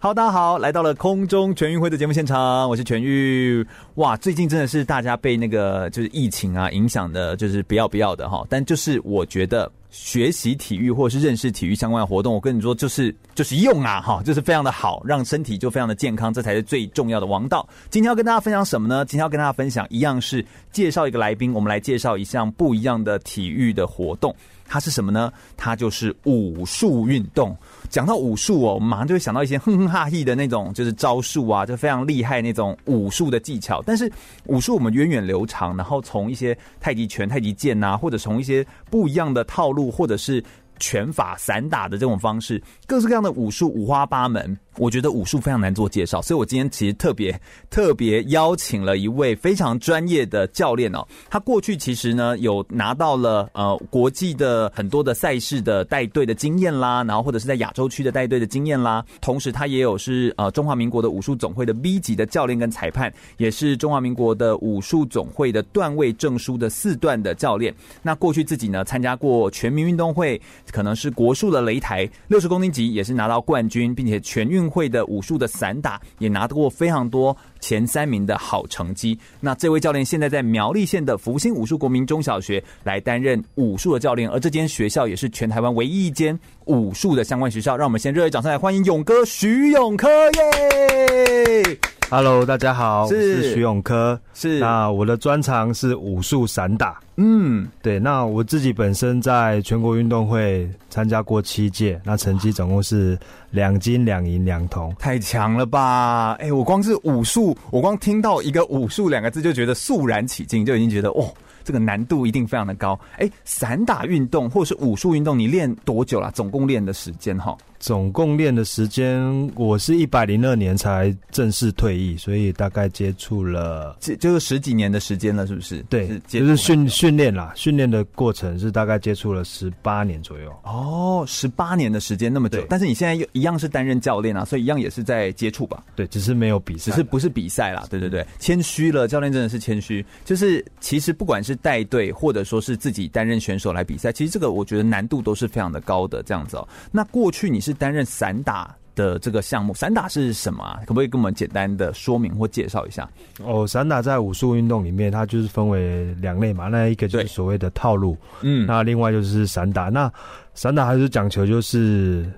好，大家好，来到了空中全运会的节目现场，我是全玉。哇，最近真的是大家被那个就是疫情啊影响的，就是不要不要的哈。但就是我觉得学习体育或者是认识体育相关的活动，我跟你说就是就是用啊哈，就是非常的好，让身体就非常的健康，这才是最重要的王道。今天要跟大家分享什么呢？今天要跟大家分享一样是介绍一个来宾，我们来介绍一项不一样的体育的活动。它是什么呢？它就是武术运动。讲到武术哦，我们马上就会想到一些哼哼哈嘿的那种，就是招数啊，就非常厉害那种武术的技巧。但是武术我们源远流长，然后从一些太极拳、太极剑呐，或者从一些不一样的套路，或者是拳法、散打的这种方式，各式各样的武术五花八门。我觉得武术非常难做介绍，所以我今天其实特别特别邀请了一位非常专业的教练哦。他过去其实呢有拿到了呃国际的很多的赛事的带队的经验啦，然后或者是在亚洲区的带队的经验啦。同时他也有是呃中华民国的武术总会的 B 级的教练跟裁判，也是中华民国的武术总会的段位证书的四段的教练。那过去自己呢参加过全民运动会，可能是国术的擂台六十公斤级也是拿到冠军，并且全运会的武术的散打也拿得过非常多前三名的好成绩。那这位教练现在在苗栗县的福星武术国民中小学来担任武术的教练，而这间学校也是全台湾唯一一间武术的相关学校。让我们先热烈掌声来欢迎勇哥徐永科耶！Hello，大家好，是，我是徐永科。是，那我的专长是武术散打。嗯，对。那我自己本身在全国运动会参加过七届，那成绩总共是两金两银两铜，太强了吧？哎、欸，我光是武术，我光听到一个武术两个字就觉得肃然起敬，就已经觉得哦。这个难度一定非常的高。哎，散打运动或者是武术运动，你练多久了？总共练的时间哈？总共练的时间，我是一百零二年才正式退役，所以大概接触了，就就是十几年的时间了，是不是？对，是就是训训练啦，训练的过程是大概接触了十八年左右。哦，十八年的时间那么久，但是你现在又一样是担任教练啊，所以一样也是在接触吧？对，只是没有比赛，只是不是比赛啦。对对对，谦虚了，教练真的是谦虚。就是其实不管是带队或者说是自己担任选手来比赛，其实这个我觉得难度都是非常的高的这样子哦。那过去你是。是担任散打的这个项目，散打是什么啊？可不可以跟我们简单的说明或介绍一下？哦，散打在武术运动里面，它就是分为两类嘛。那一个就是所谓的套路，嗯，那另外就是散打。那散打还是讲求就是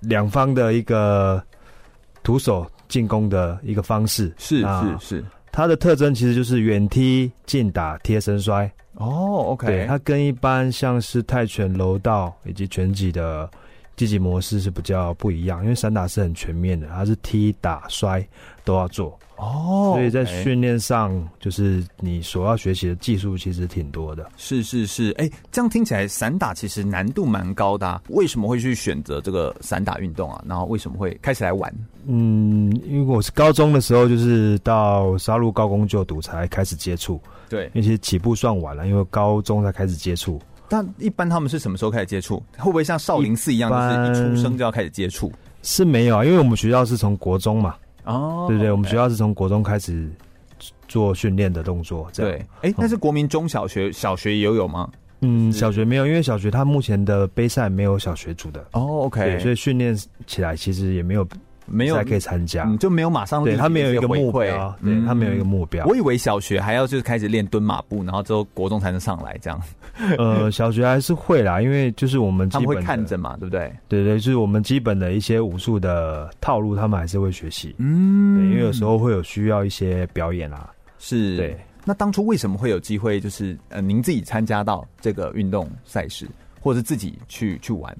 两方的一个徒手进攻的一个方式，是是是。它的特征其实就是远踢、近打、贴身摔。哦，OK，对，它跟一般像是泰拳、柔道以及拳击的。积极模式是比较不一样，因为散打是很全面的，它是踢打摔都要做哦，所以在训练上就是你所要学习的技术其实挺多的。是是是，哎、欸，这样听起来散打其实难度蛮高的，啊，为什么会去选择这个散打运动啊？然后为什么会开始来玩？嗯，因为我是高中的时候就是到沙鹿高工就读才开始接触，对，因为其实起步算晚了，因为高中才开始接触。那一般他们是什么时候开始接触？会不会像少林寺一样，就是一出生就要开始接触？是没有啊，因为我们学校是从国中嘛。哦，对不对？我们学校是从国中开始做训练的动作。对，哎、欸，那是国民中小学、小学也有有吗？嗯，小学没有，因为小学他目前的杯赛没有小学组的。哦，OK，所以训练起来其实也没有。没有才可以参加，就没有马上对他没有一个目标，对他没有一个目标。我以为小学还要就是开始练蹲马步，然后之后国中才能上来这样。呃，小学还是会啦，因为就是我们他们会看着嘛，对不对？对对，就是我们基本的一些武术的套路，他们还是会学习。嗯，因为有时候会有需要一些表演啊。是，对。那当初为什么会有机会，就是呃，您自己参加到这个运动赛事，或者是自己去去玩？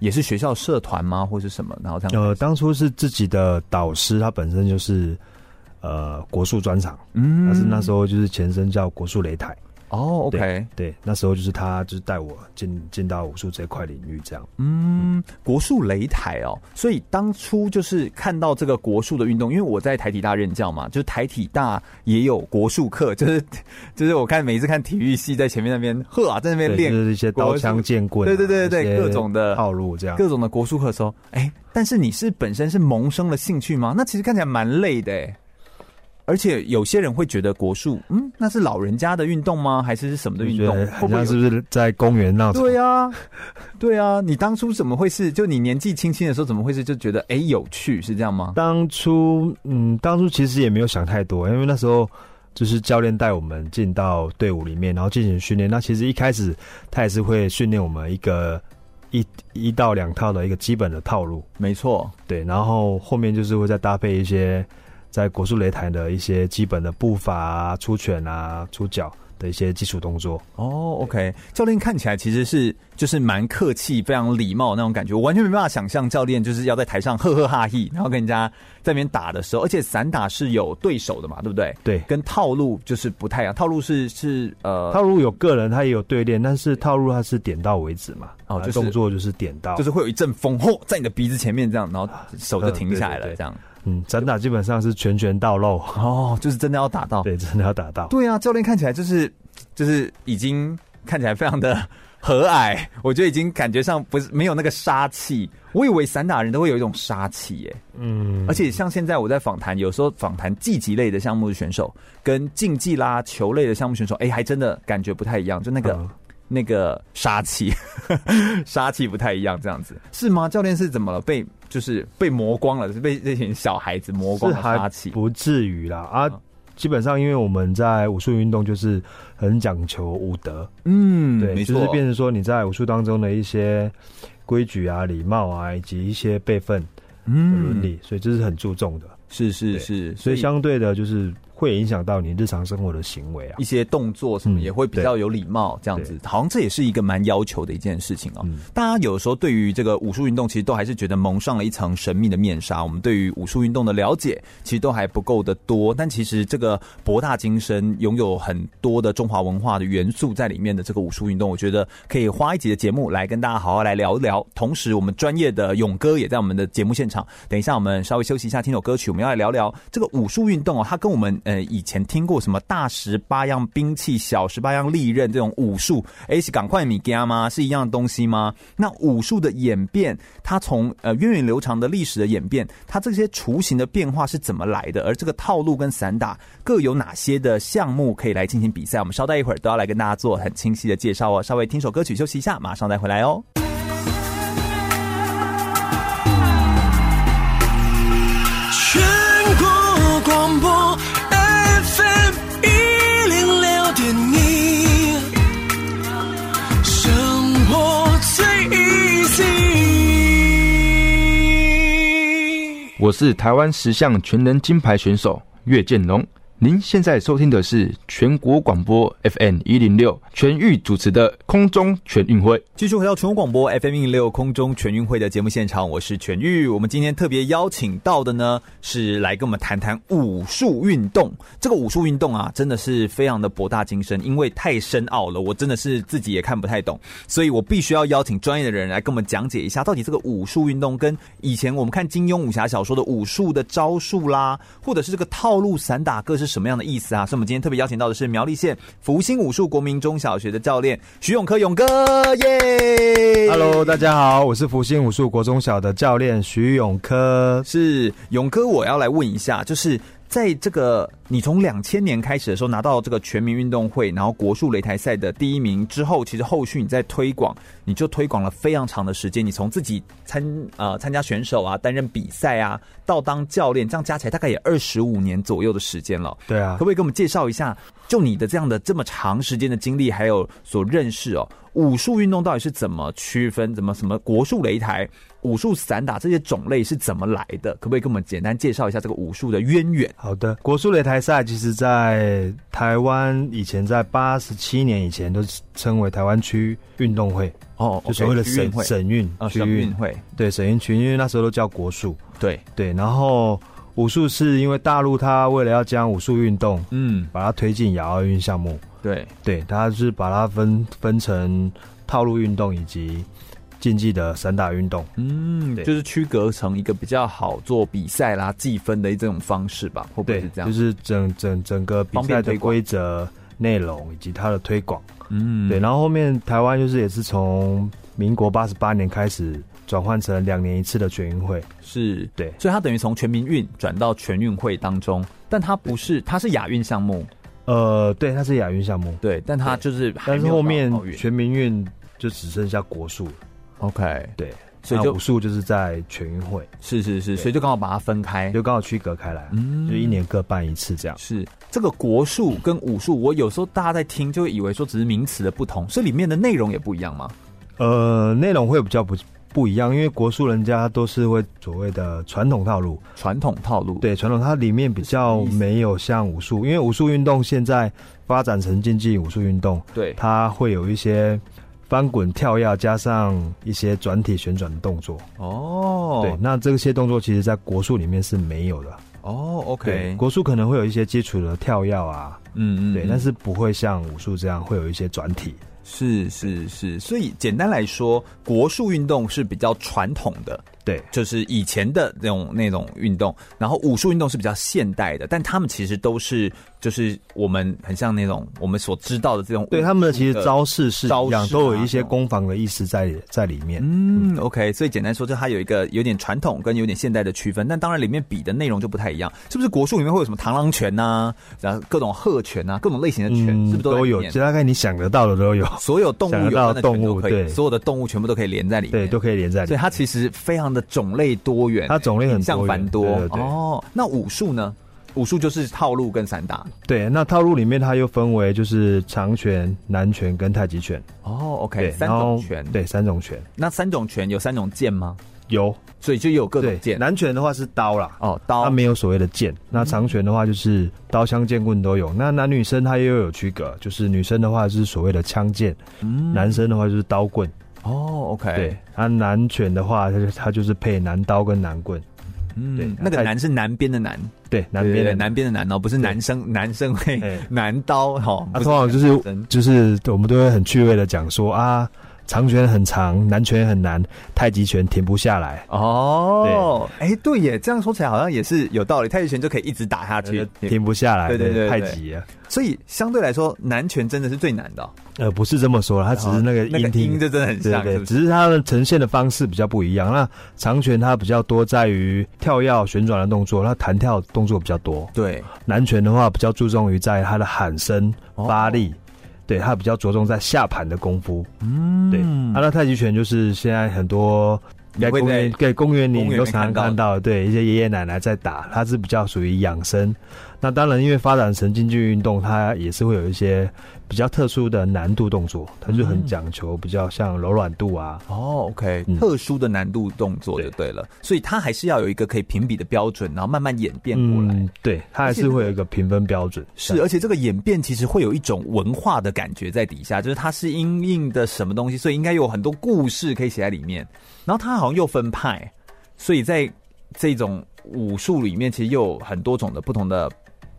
也是学校社团吗，或是什么？然后这样。呃，当初是自己的导师，他本身就是呃国术专场，嗯，但是那时候就是前身叫国术擂台。哦，OK，对，对，那时候就是他，就是带我进进到武术这块领域，这样。嗯，国术擂台哦，所以当初就是看到这个国术的运动，因为我在台体大任教嘛，就是台体大也有国术课，就是 就是我看每一次看体育系在前面那边呵啊，在那边练、就是、一些刀枪剑棍、啊，对对对对，各种的套路这样，各种的国术课的时候，哎，但是你是本身是萌生了兴趣吗？那其实看起来蛮累的哎。而且有些人会觉得国术，嗯，那是老人家的运动吗？还是是什么的运动？好像是不是在公园那？对啊，对啊。你当初怎么会是？就你年纪轻轻的时候，怎么会是就觉得哎有趣？是这样吗？当初，嗯，当初其实也没有想太多，因为那时候就是教练带我们进到队伍里面，然后进行训练。那其实一开始他也是会训练我们一个一一到两套的一个基本的套路，没错，对。然后后面就是会再搭配一些。在国术擂台的一些基本的步伐啊、出拳啊、出脚的一些基础动作。哦，OK，教练看起来其实是就是蛮客气、非常礼貌那种感觉，我完全没办法想象教练就是要在台上呵呵哈嘿，然后跟人家在那边打的时候，而且散打是有对手的嘛，对不对？对，跟套路就是不太一样。套路是是呃，套路有个人他也有对练，但是套路他是点到为止嘛。哦，就动作就是点到，就是会有一阵风吼在你的鼻子前面这样，然后手就停下来了，对对对这样。嗯，散打基本上是拳拳到肉哦，就是真的要打到，对，真的要打到。对啊，教练看起来就是就是已经看起来非常的和蔼，我觉得已经感觉上不是没有那个杀气。我以为散打人都会有一种杀气耶，嗯，而且像现在我在访谈，有时候访谈竞技类的项目的选手跟竞技啦球类的项目选手，哎，还真的感觉不太一样，就那个。嗯那个杀气，杀气不太一样，这样子是吗？教练是怎么了？被就是被磨光了，是被这群小孩子磨光了杀气？不至于啦啊！基本上，因为我们在武术运动就是很讲求武德，嗯，对，就是变成说你在武术当中的一些规矩啊、礼貌啊，以及一些辈分、嗯，伦理，所以这是很注重的。是是是，所以相对的，就是。会影响到你日常生活的行为啊，一些动作什么也会比较有礼貌，这样子，好像这也是一个蛮要求的一件事情哦。嗯、大家有时候对于这个武术运动，其实都还是觉得蒙上了一层神秘的面纱。我们对于武术运动的了解，其实都还不够的多。但其实这个博大精深，拥有很多的中华文化的元素在里面的这个武术运动，我觉得可以花一集的节目来跟大家好好来聊一聊。同时，我们专业的勇哥也在我们的节目现场。等一下，我们稍微休息一下，听首歌曲，我我们要来聊聊这个武术运动哦。它跟我们呃以前听过什么大十八样兵器、小十八样利刃这种武术？哎，是赶快米加吗？是一样的东西吗？那武术的演变，它从呃源远流长的历史的演变，它这些雏形的变化是怎么来的？而这个套路跟散打各有哪些的项目可以来进行比赛？我们稍待一会儿都要来跟大家做很清晰的介绍哦。稍微听首歌曲休息一下，马上再回来哦。我是台湾十项全能金牌选手岳建龙。您现在收听的是全国广播 FM 一零六全域主持的空中全运会。继续回到全国广播 FM 一零六空中全运会的节目现场，我是全域。我们今天特别邀请到的呢，是来跟我们谈谈武术运动。这个武术运动啊，真的是非常的博大精深，因为太深奥了，我真的是自己也看不太懂，所以我必须要邀请专业的人来跟我们讲解一下，到底这个武术运动跟以前我们看金庸武侠小说的武术的招数啦，或者是这个套路散打各式是什么样的意思啊？所以我们今天特别邀请到的是苗栗县福星武术国民中小学的教练徐永科勇哥耶！Hello，大家好，我是福星武术国中小的教练徐永科。是勇哥，我要来问一下，就是。在这个你从两千年开始的时候拿到这个全民运动会，然后国术擂台赛的第一名之后，其实后续你在推广，你就推广了非常长的时间。你从自己参呃参加选手啊，担任比赛啊，到当教练，这样加起来大概也二十五年左右的时间了。对啊，可不可以给我们介绍一下，就你的这样的这么长时间的经历，还有所认识哦，武术运动到底是怎么区分，怎么什么国术擂台？武术散打这些种类是怎么来的？可不可以跟我们简单介绍一下这个武术的渊源？好的，国术擂台赛其实，在台湾以前在八十七年以前都称为台湾区运动会哦，就所谓的省省运区运会，对省运区，因为那时候都叫国术，对对。然后武术是因为大陆它为了要将武术运动，嗯，把它推进亚奥运项目。对对，它是把它分分成套路运动以及竞技的散打运动。嗯，对，就是区隔成一个比较好做比赛啦、计分的这种方式吧？会不会是这样？就是整整整个比赛的规则、内容以及它的推广。嗯，对。然后后面台湾就是也是从民国八十八年开始。转换成两年一次的全运会，是。对，所以它等于从全民运转到全运会当中，但它不是，它是亚运项目，呃，对，它是亚运项目，对，但它就是，但是后面全民运就只剩下国术，OK，对，所以就武术就是在全运会，是是是，所以就刚好把它分开，就刚好区隔开来，嗯，就一年各办一次这样。是这个国术跟武术，我有时候大家在听就会以为说只是名词的不同，所以里面的内容也不一样吗？呃，内容会比较不。不一样，因为国术人家都是会所谓的传统套路，传统套路，对，传统它里面比较没有像武术，因为武术运动现在发展成竞技武术运动，对，它会有一些翻滚跳跃，加上一些转体旋转的动作。哦，对，那这些动作其实在国术里面是没有的。哦，OK，国术可能会有一些基础的跳跃啊，嗯嗯，对，但是不会像武术这样会有一些转体。是是是，所以简单来说，国术运动是比较传统的。对，就是以前的那种那种运动，然后武术运动是比较现代的，但他们其实都是就是我们很像那种我们所知道的这种，对他们的其实招式是招式，都有一些攻防的意思在在里面。嗯，OK，所以简单说，就它有一个有点传统跟有点现代的区分，但当然里面比的内容就不太一样，是不是？国术里面会有什么螳螂拳呐，然后各种鹤拳呐，各种类型的拳，是不是都有？其实大概你想得到的都有，所有动物有关的动物，对，所有的动物全部都可以连在里面，对，都可以连在里面。所以它其实非常的种类多元，它种类很像繁多，哦。那武术呢？武术就是套路跟散打。对，那套路里面它又分为就是长拳、南拳跟太极拳。哦，OK，三种拳，对，三种拳。那三种拳有三种剑吗？有，所以就有各种剑。南拳的话是刀啦，哦，刀，它没有所谓的剑。那长拳的话就是刀、枪、剑、棍都有。那男女生它又有区隔，就是女生的话是所谓的枪剑，嗯，男生的话就是刀棍。哦，OK，对，它南犬的话，它就它就是配南刀跟南棍，嗯，对，那个南是南边的南，对，南边的南。边的南哦，不是男生男生会南刀哈，通常就是就是我们都会很趣味的讲说啊。长拳很长，南拳很难，太极拳停不下来。哦，哎，对耶，这样说起来好像也是有道理。太极拳就可以一直打下去，停不下来。对对对，太极啊。所以相对来说，南拳真的是最难的。呃，不是这么说，它只是那个音听就真的很像，对，只是它的呈现的方式比较不一样。那长拳它比较多在于跳跃旋转的动作，它弹跳动作比较多。对，南拳的话比较注重于在它的喊声发力。对，他比较着重在下盘的功夫。嗯，对，阿拉太极拳就是现在很多在公园、在公园里都常常看到，对一些爷爷奶奶在打，他是比较属于养生。那当然，因为发展成竞技运动，它也是会有一些比较特殊的难度动作，它就很讲求比较像柔软度啊。哦，OK，嗯，特殊的难度动作就对了。对，所以它还是要有一个可以评比的标准，然后慢慢演变过来。嗯，对，它还是会有一个评分标准。是，而且这个演变其实会有一种文化的感觉在底下，就是它是因应的什么东西，所以应该有很多故事可以写在里面。然后它好像又分派，所以在这种武术里面，其实又有很多种的不同的。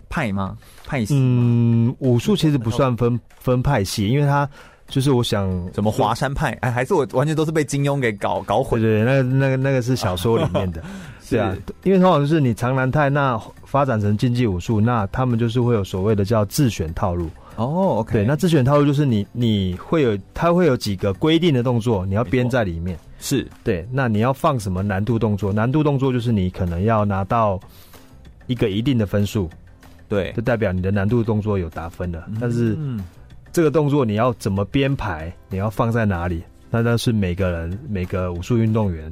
派吗？派系？嗯，武术其实不算分分派系，因为它就是我想什么华山派，哎，还是我完全都是被金庸给搞搞混。对对，那个那个那个是小说里面的，是啊，因为通常就是你长南泰那发展成竞技武术，那他们就是会有所谓的叫自选套路。哦对，那自选套路就是你你会有，它会有几个规定的动作，你要编在里面。是对，那你要放什么难度动作？难度动作就是你可能要拿到一个一定的分数。对，就代表你的难度动作有打分了。但是，这个动作你要怎么编排，你要放在哪里？那那是每个人每个武术运动员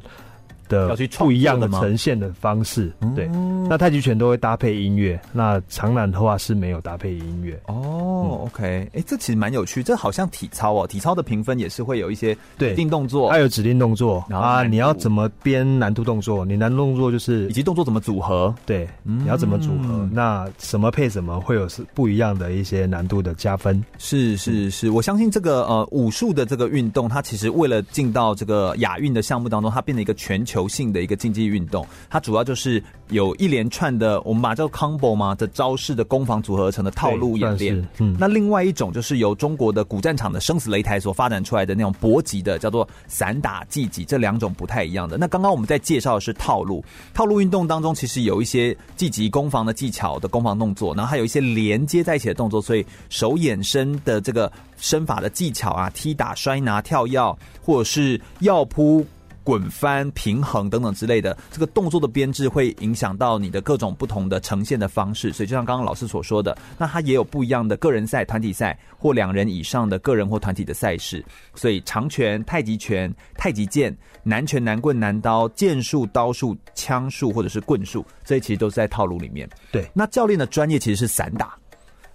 的不一样的呈现的方式。对，那太极拳都会搭配音乐，那长南的话是没有搭配音乐。哦，OK，哎，这其实蛮有趣，这好像体操哦，体操的评分也是会有一些指定动作，它有指定动作啊，你要怎么编难度动作？你难度动作就是以及动作怎么组合？对，你要怎么组合？那什么配什么会有是不一样的一些难度的加分？是是是，我相信这个呃武术的这个运动，它其实为了进到这个亚运的项目当中，它变成一个全球。球性的一个竞技运动，它主要就是有一连串的我们把叫 combo 嘛的招式的攻防组合而成的套路演练。嗯，那另外一种就是由中国的古战场的生死擂台所发展出来的那种搏击的，叫做散打技击，这两种不太一样的。那刚刚我们在介绍的是套路，套路运动当中其实有一些技击攻防的技巧的攻防动作，然后还有一些连接在一起的动作，所以手眼身的这个身法的技巧啊，踢打、摔拿、跳跃，或者是药扑。滚翻、平衡等等之类的，这个动作的编制会影响到你的各种不同的呈现的方式。所以，就像刚刚老师所说的，那它也有不一样的个人赛、团体赛或两人以上的个人或团体的赛事。所以，长拳、太极拳、太极剑、南拳、南棍、南刀、剑术、刀术、枪术或者是棍术，这些其实都是在套路里面。对，那教练的专业其实是散打。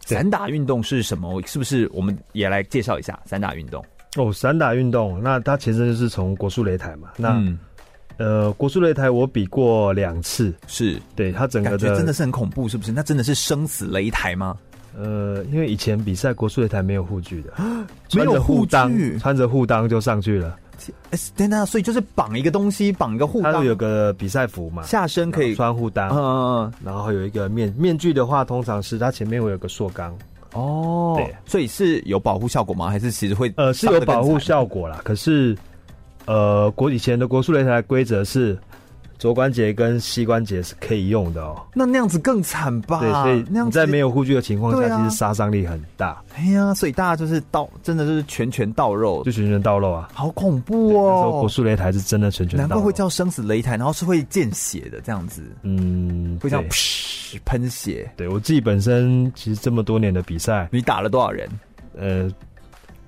散打运动是什么？是不是我们也来介绍一下散打运动？哦，散打运动，那它前身就是从国术擂台嘛。那、嗯、呃，国术擂台我比过两次，是对它整个的感觉真的是很恐怖，是不是？那真的是生死擂台吗？呃，因为以前比赛国术擂台没有护具的，没有护裆，穿着护裆就上去了。哎，等等，所以就是绑一个东西，绑一个护裆，它有个比赛服嘛，下身可以穿护裆，嗯嗯，然后有一个面面具的话，通常是它前面会有个塑钢。哦，对，所以是有保护效果吗？还是其实会呃是有保护效果啦？可是，呃，国以前的国术擂台规则是肘关节跟膝关节是可以用的哦。那那样子更惨吧？对，所以那样在没有护具的情况下，啊、其实杀伤力很大。哎呀，所以大家就是刀，真的就是拳拳到肉，就拳拳到肉啊，好恐怖哦！国术擂台是真的拳拳到肉，难怪会叫生死擂台，然后是会见血的这样子，嗯，会这样喷血。对，我自己本身其实这么多年的比赛，你打了多少人？呃。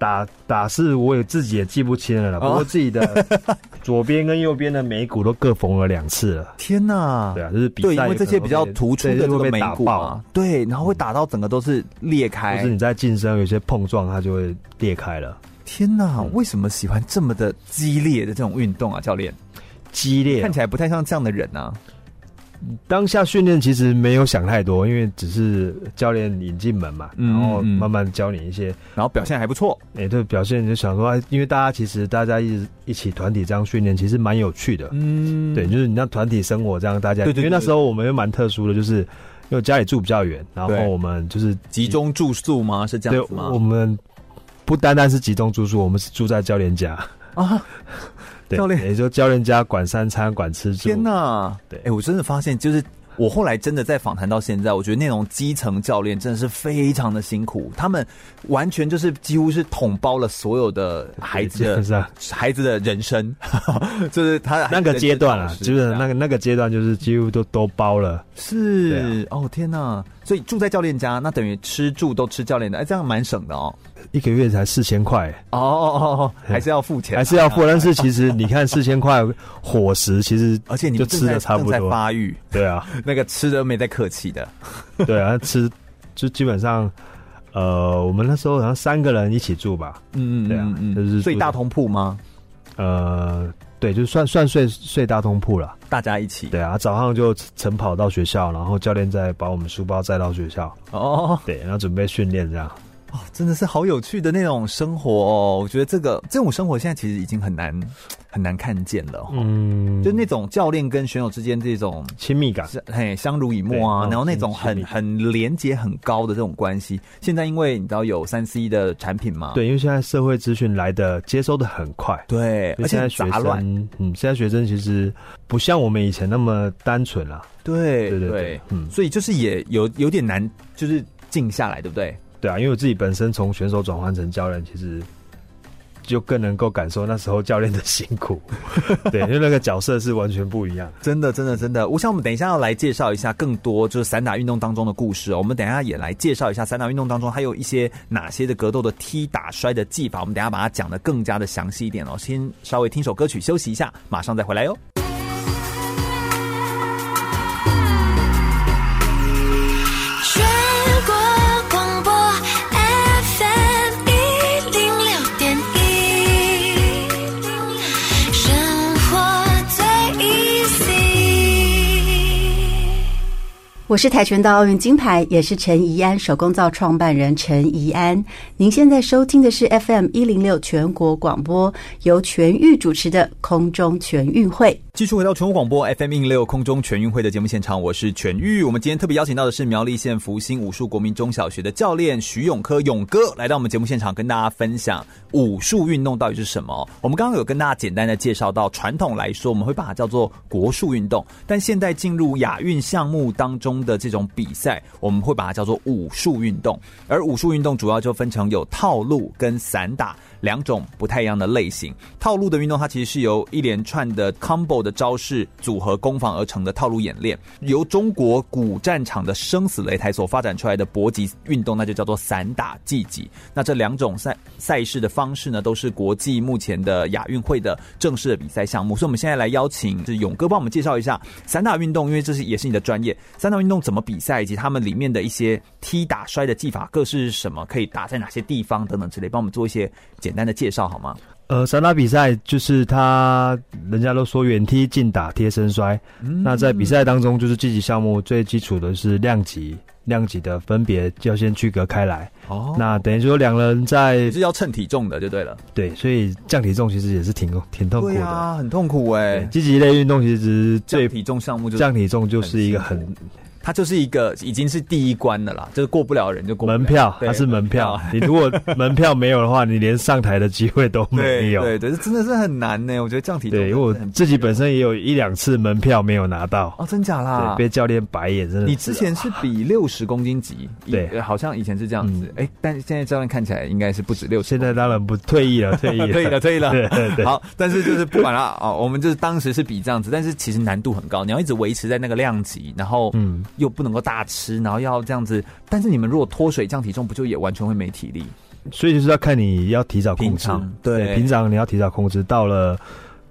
打打是我也自己也记不清了，不过自己的 左边跟右边的眉骨都各缝了两次了。天哪！对啊，就是比赛，因为这些比较突出的这个眉骨啊，对，然后会打到整个都是裂开。就是你在近身有些碰撞，它就会裂开了。天哪！为什么喜欢这么的激烈的这种运动啊，教练？激烈，看起来不太像这样的人啊。当下训练其实没有想太多，因为只是教练引进门嘛，然后慢慢教你一些，然后表现还不错。哎、欸，对，表现就想说，因为大家其实大家一直一起团体这样训练，其实蛮有趣的。嗯，对，就是你让团体生活这样，大家对对，因为那时候我们又蛮特殊的，就是因为家里住比较远，然后我们就是集中住宿吗？是这样子吗？我们不单单是集中住宿，我们是住在教练家啊。教练，也就教人家管三餐，管吃住。天哪！对，哎、欸，我真的发现，就是我后来真的在访谈到现在，我觉得那种基层教练真的是非常的辛苦，他们完全就是几乎是统包了所有的孩子的 孩子的人生，就是他那个阶段啊，就是那个那个阶段，就是几乎都都包了。是、啊、哦，天哪！所以住在教练家，那等于吃住都吃教练的，哎，这样蛮省的哦。一个月才四千块哦哦哦，还是要付钱，还是要付。但是其实你看四千块伙食，其实而且你就吃的差不多。发育，对啊，那个吃的没在客气的。对啊，吃就基本上，呃，我们那时候好像三个人一起住吧。嗯嗯，对啊，就是睡大通铺吗？呃，对，就算算睡睡大通铺了，大家一起。对啊，早上就晨跑到学校，然后教练再把我们书包载到学校。哦，对，然后准备训练这样。哦，真的是好有趣的那种生活哦！我觉得这个这种生活现在其实已经很难很难看见了。嗯，就那种教练跟选手之间这种亲密感，嘿，相濡以沫啊，然后那种很很连接很高的这种关系，现在因为你知道有三 C 的产品嘛？对，因为现在社会资讯来的接收的很快，对，而且杂乱。嗯，现在学生其实不像我们以前那么单纯了。对对对对，嗯，所以就是也有有点难，就是静下来，对不对？对啊，因为我自己本身从选手转换成教练，其实就更能够感受那时候教练的辛苦。对，因为那个角色是完全不一样。真的，真的，真的。我想我们等一下要来介绍一下更多就是散打运动当中的故事哦。我们等一下也来介绍一下散打运动当中还有一些哪些的格斗的踢打摔的技法。我们等一下把它讲的更加的详细一点哦。先稍微听首歌曲休息一下，马上再回来哟。我是跆拳道奥运金牌，也是陈怡安手工皂创办人陈怡安。您现在收听的是 FM 一零六全国广播，由全域主持的空中全运会。继续回到全国广播 FM 一零六空中全运会的节目现场，我是全玉。我们今天特别邀请到的是苗栗县福兴武术国民中小学的教练徐永科勇哥，来到我们节目现场，跟大家分享武术运动到底是什么。我们刚刚有跟大家简单的介绍到，传统来说我们会把它叫做国术运动，但现在进入亚运项目当中。的这种比赛，我们会把它叫做武术运动，而武术运动主要就分成有套路跟散打。两种不太一样的类型，套路的运动，它其实是由一连串的 combo 的招式组合攻防而成的套路演练。由中国古战场的生死擂台所发展出来的搏击运动，那就叫做散打技击。那这两种赛赛事的方式呢，都是国际目前的亚运会的正式的比赛项目。所以，我们现在来邀请是勇哥帮我们介绍一下散打运动，因为这是也是你的专业。散打运动怎么比赛，以及他们里面的一些踢打摔的技法各是什么，可以打在哪些地方等等之类，帮我们做一些简。简单的介绍好吗？呃，散打比赛就是他，人家都说远踢、近打、贴身摔。嗯、那在比赛当中，就是竞技项目最基础的是量级，量级的分别就要先区隔开来。哦，那等于说两人在是要称体重的就对了。对，所以降体重其实也是挺挺痛苦的，啊，很痛苦哎。积极类运动其实最降体重项目就降体重就是一个很。它就是一个已经是第一关的啦，就是过不了人就过不了。门票，它是门票。你如果门票没有的话，你连上台的机会都没有。对对，这真的是很难呢。我觉得这样提。对，因为我自己本身也有一两次门票没有拿到。哦，真假啦？被教练白眼，真的。你之前是比六十公斤级，对，好像以前是这样子。哎，但是现在教练看起来应该是不止六十。现在当然不退役了，退役了，退役了，退役了。对对对。好，但是就是不管了哦，我们就是当时是比这样子，但是其实难度很高，你要一直维持在那个量级，然后嗯，又不能够大。吃，然后要这样子，但是你们如果脱水降体重，不就也完全会没体力？所以就是要看你要提早控制，对，对平常你要提早控制，到了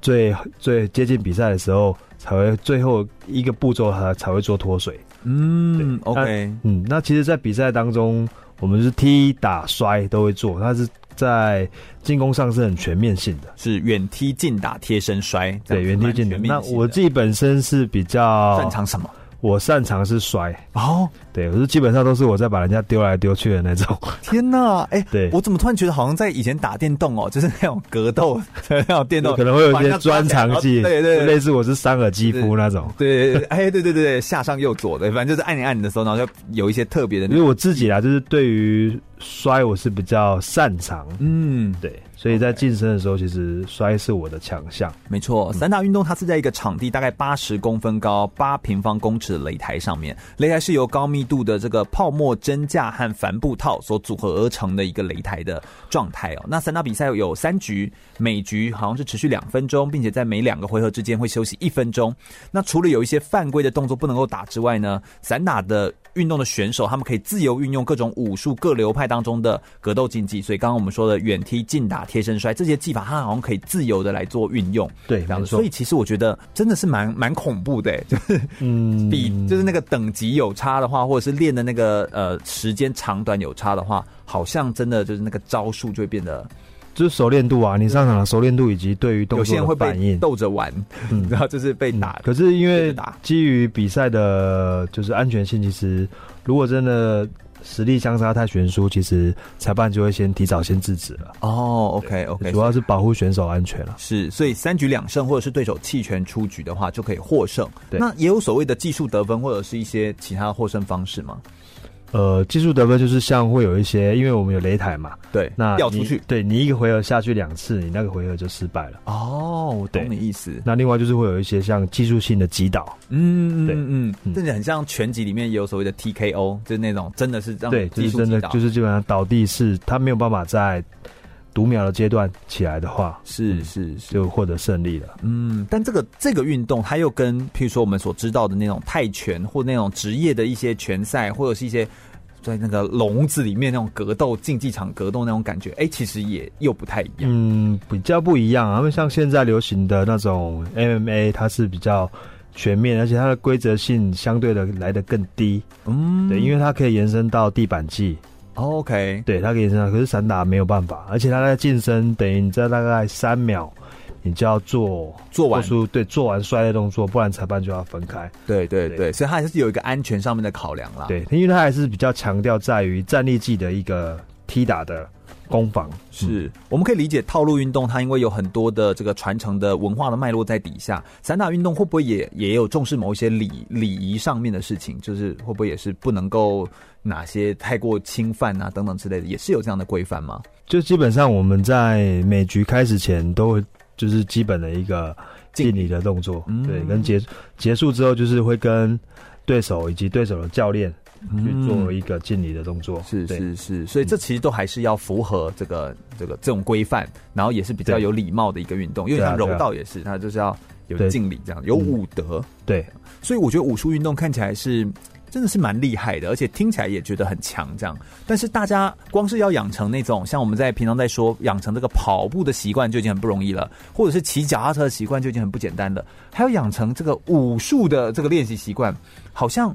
最最接近比赛的时候，才会最后一个步骤才才会做脱水。嗯，OK，嗯，那其实，在比赛当中，我们是踢打摔都会做，它是在进攻上是很全面性的，是远踢、近打、贴身摔，对，远踢、近打。那我自己本身是比较擅长什么？我擅长是摔哦，对，我是基本上都是我在把人家丢来丢去的那种。天哪，哎、欸，对，我怎么突然觉得好像在以前打电动哦，就是那种格斗，那种电动可能会有一些专长技，对对，类似我是三耳肌肤那种。对，哎，对对对对，下上右左的，反正就是按你按你的时候，然后就有一些特别的。因为我自己啊，就是对于摔我是比较擅长，嗯，对。所以在晋升的时候，其实摔是我的强项。没错，散打运动它是在一个场地大概八十公分高、八平方公尺的擂台上面，擂台是由高密度的这个泡沫真架和帆布套所组合而成的一个擂台的状态哦。那散打比赛有三局，每局好像是持续两分钟，并且在每两个回合之间会休息一分钟。那除了有一些犯规的动作不能够打之外呢，散打的运动的选手他们可以自由运用各种武术各流派当中的格斗竞技。所以刚刚我们说的远踢、近打。贴身摔这些技法，它好像可以自由的来做运用，对，这样子。所以其实我觉得真的是蛮蛮恐怖的，就是嗯，比就是那个等级有差的话，或者是练的那个呃时间长短有差的话，好像真的就是那个招数就会变得，就是熟练度啊，你上场的熟练度以及对于动作的反应，斗着玩，嗯，然后就是被打。可是因为基于比赛的就是安全性，其实如果真的。实力相差太悬殊，其实裁判就会先提早先制止了。哦，OK OK，主要是保护选手安全了。是，所以三局两胜，或者是对手弃权出局的话，就可以获胜。对，那也有所谓的技术得分，或者是一些其他获胜方式吗？呃，技术得分就是像会有一些，因为我们有擂台嘛，对，那掉出去，对你一个回合下去两次，你那个回合就失败了。哦，我懂你意思。那另外就是会有一些像技术性的击倒，嗯，对，嗯嗯，甚至很像拳击里面也有所谓的 TKO，就是那种真的是这样，对，就是真的就是基本上倒地是他没有办法在读秒的阶段起来的话，是是是，就获得胜利了。嗯，但这个这个运动它又跟譬如说我们所知道的那种泰拳或那种职业的一些拳赛，或者是一些。在那个笼子里面那种格斗竞技场格斗那种感觉，哎、欸，其实也又不太一样。嗯，比较不一样啊。因为像现在流行的那种 MMA，它是比较全面，而且它的规则性相对的来的更低。嗯，对，因为它可以延伸到地板技。OK，对，他可以延伸到，可是散打没有办法，而且他在晋升等于你在大概三秒你就要做做完出对做完摔的动作，不然裁判就要分开。对对对，对所以他还是有一个安全上面的考量啦。对，因为他还是比较强调在于站立技的一个踢打的。攻防是，我们可以理解套路运动，它因为有很多的这个传承的文化的脉络在底下。散打运动会不会也也有重视某一些礼礼仪上面的事情？就是会不会也是不能够哪些太过侵犯啊等等之类的，也是有这样的规范吗？就基本上我们在每局开始前都会就是基本的一个敬礼的动作，嗯、对，跟结结束之后就是会跟对手以及对手的教练。去做一个敬礼的动作，是是是，所以这其实都还是要符合这个这个这种规范，然后也是比较有礼貌的一个运动，因为像柔道也是，它就是要有敬礼这样，有武德。对，所以我觉得武术运动看起来是真的是蛮厉害的，而且听起来也觉得很强这样。但是大家光是要养成那种像我们在平常在说养成这个跑步的习惯就已经很不容易了，或者是骑脚踏车的习惯就已经很不简单了，还要养成这个武术的这个练习习惯，好像。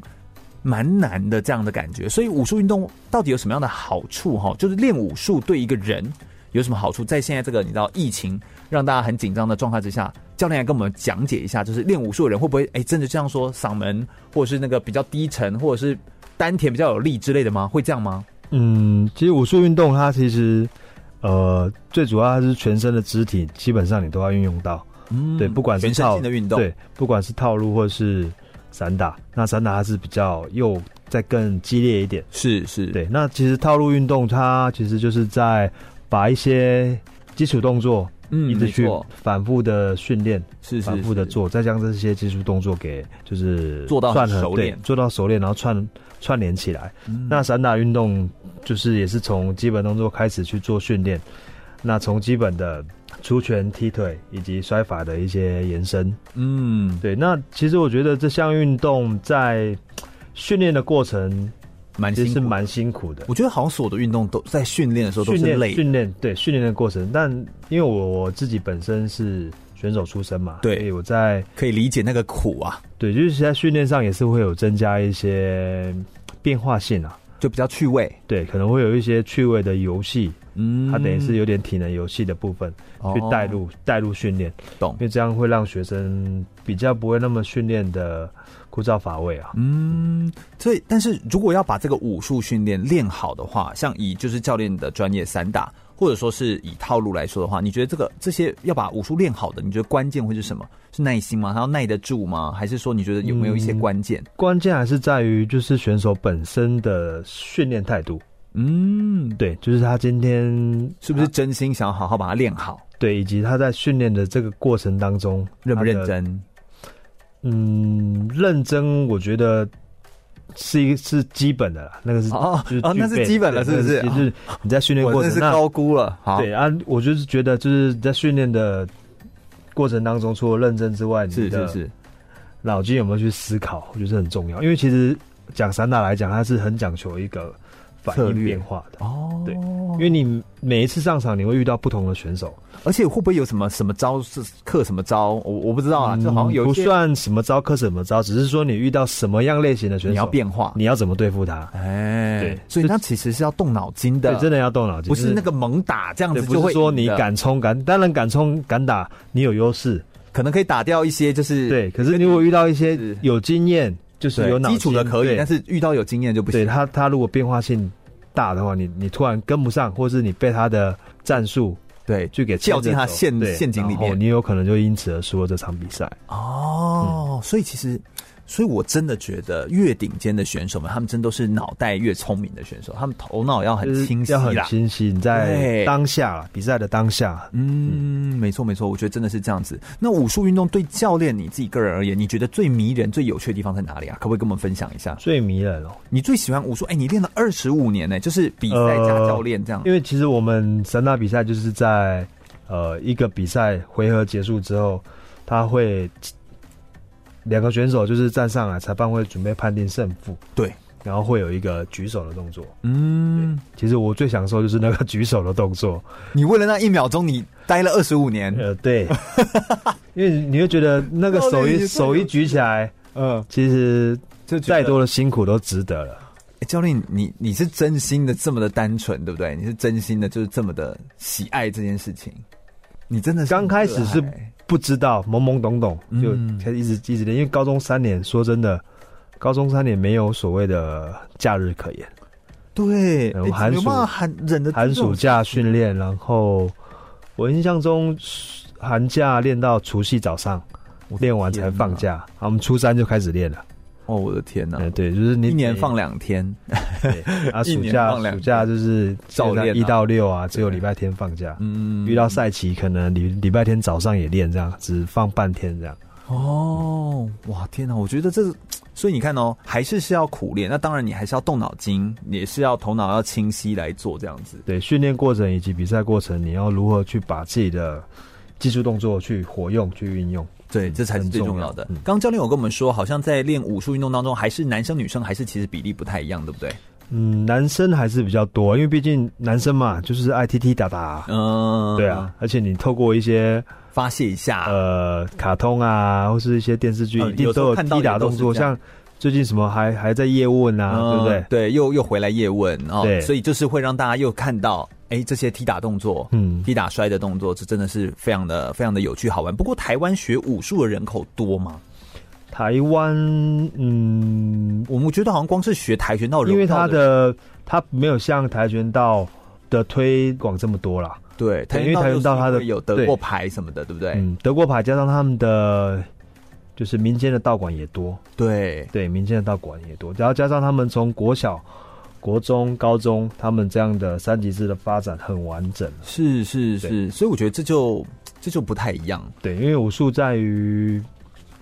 蛮难的这样的感觉，所以武术运动到底有什么样的好处？哈，就是练武术对一个人有什么好处？在现在这个你知道疫情让大家很紧张的状态之下，教练来跟我们讲解一下，就是练武术的人会不会哎、欸、真的这样说嗓门或者是那个比较低沉，或者是丹田比较有力之类的吗？会这样吗？嗯，其实武术运动它其实呃最主要它是全身的肢体，基本上你都要运用到。嗯，对，不管是全身性的运动，对，不管是套路或是。散打，那散打它是比较又再更激烈一点，是是，对。那其实套路运动它其实就是在把一些基础动作，嗯，一直去反复的训练，是反复的做，再将这些基础动作给就是做到熟练，做到熟练，然后串串联起来。嗯、那散打运动就是也是从基本动作开始去做训练，那从基本的。出拳、踢腿以及摔法的一些延伸，嗯，对。那其实我觉得这项运动在训练的过程蛮其实是蛮辛苦的。我觉得好像所有的运动都在训练的时候都是累。训练对训练的过程，但因为我我自己本身是选手出身嘛，对，所以我在可以理解那个苦啊。对，就是在训练上也是会有增加一些变化性啊，就比较趣味。对，可能会有一些趣味的游戏。嗯，它等于是有点体能游戏的部分，哦、去带入带入训练，懂？因为这样会让学生比较不会那么训练的枯燥乏味啊。嗯，所以但是如果要把这个武术训练练好的话，像以就是教练的专业散打，或者说是以套路来说的话，你觉得这个这些要把武术练好的，你觉得关键会是什么？是耐心吗？他要耐得住吗？还是说你觉得有没有一些关键？嗯、关键还是在于就是选手本身的训练态度。嗯，对，就是他今天是不是真心想要好好把它练好？对，以及他在训练的这个过程当中认不认真？嗯，认真，我觉得是一个是基本的啦，那个是哦哦，那是基本的，是不是？就是你在训练过程，是高估了。好，对啊，我就是觉得就是在训练的过程当中，除了认真之外，是是是，脑筋有没有去思考，我觉得很重要。因为其实讲散打来讲，它是很讲求一个。反应变化的哦，对，因为你每一次上场，你会遇到不同的选手，而且会不会有什么什么招是克什么招？我我不知道啊，就好像有不算什么招克什么招，只是说你遇到什么样类型的选手，你要变化，你要怎么对付他？哎，对，所以他其实是要动脑筋的，对真的要动脑筋，不是那个猛打这样子，不是说你敢冲敢，当然敢冲敢打，你有优势，可能可以打掉一些，就是对。可是你如果遇到一些有经验，就是有基础的可以，但是遇到有经验就不行。对他，他如果变化性。大的话，你你突然跟不上，或是你被他的战术对就给掉进他陷陷阱里面，你有可能就因此而输了这场比赛。哦，嗯、所以其实。所以，我真的觉得越顶尖的选手们，他们真都是脑袋越聪明的选手。他们头脑要很清晰，要很清晰。你在当下比赛的当下，嗯，嗯没错没错，我觉得真的是这样子。那武术运动对教练你自己个人而言，你觉得最迷人、最有趣的地方在哪里啊？可不可以跟我们分享一下？最迷人哦，你最喜欢武术？哎、欸，你练了二十五年呢、欸，就是比赛加教练这样、呃。因为其实我们散打比赛就是在呃一个比赛回合结束之后，他会。两个选手就是站上来，裁判会准备判定胜负。对，然后会有一个举手的动作。嗯，其实我最享受就是那个举手的动作。你为了那一秒钟，你待了二十五年。呃，对，因为你会觉得那个手一手一举起来，嗯，其实就再多的辛苦都值得了。欸，教练，你你是真心的这么的单纯，对不对？你是真心的，就是这么的喜爱这件事情。你真的是刚开始是不知道，懵懵懂懂就开始一直一直练，因为高中三年，说真的，高中三年没有所谓的假日可言。对，寒暑寒忍的寒暑假训练，然后我印象中寒假练到除夕早上，练完才放假。我们初三就开始练了。哦，我的天呐！对，就是你一年放两天，对啊，暑假暑假就是照练一到六啊，只有礼拜天放假。嗯，遇到赛期可能礼礼拜天早上也练，这样只放半天这样。哦，哇，天呐！我觉得这，所以你看哦，还是是要苦练。那当然，你还是要动脑筋，也是要头脑要清晰来做这样子。对，训练过程以及比赛过程，你要如何去把自己的技术动作去活用、去运用。对，这才是最重要的。刚刚教练有跟我们说，好像在练武术运动当中，还是男生女生还是其实比例不太一样，对不对？嗯，男生还是比较多，因为毕竟男生嘛，就是爱踢踢打打。嗯，对啊。而且你透过一些发泄一下，呃，卡通啊，或是一些电视剧，一定都有踢打动作。像最近什么还还在叶问啊，对不对？对，又又回来叶问哦。对，所以就是会让大家又看到。哎，这些踢打动作，嗯，踢打摔的动作，这真的是非常的、非常的有趣好玩。不过，台湾学武术的人口多吗？台湾，嗯，我们觉得好像光是学跆拳道人，因为他的他没有像跆拳道的推广这么多啦。对，因为跆拳道他的有得过牌什么的，对不对？嗯，得过牌，加上他们的就是民间的道馆也多。对对，民间的道馆也多，然后加上他们从国小。国中、高中，他们这样的三级制的发展很完整，是是是，所以我觉得这就这就不太一样。对，因为武术在于，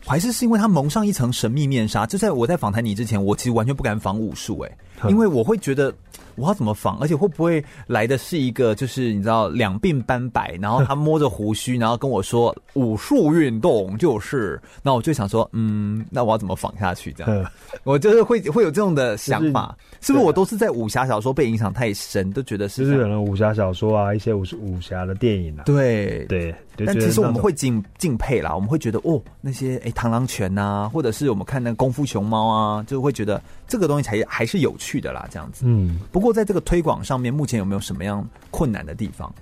还是是因为它蒙上一层神秘面纱。就在我在访谈你之前，我其实完全不敢仿武术，哎，因为我会觉得。我要怎么仿？而且会不会来的是一个，就是你知道两鬓斑白，然后他摸着胡须，然后跟我说武术运动就是，那我就想说，嗯，那我要怎么仿下去？这样，我就是会会有这种的想法，是不是？我都是在武侠小说被影响太深，都觉得是就是可能武侠小说啊，一些武武侠的电影啊，对对。但其实我们会敬敬佩啦，我们会觉得哦，那些哎螳螂拳呐，或者是我们看那功夫熊猫啊，就会觉得这个东西才还是有趣的啦，这样子。嗯，不过在这个推广上面，目前有没有什么样困难的地方？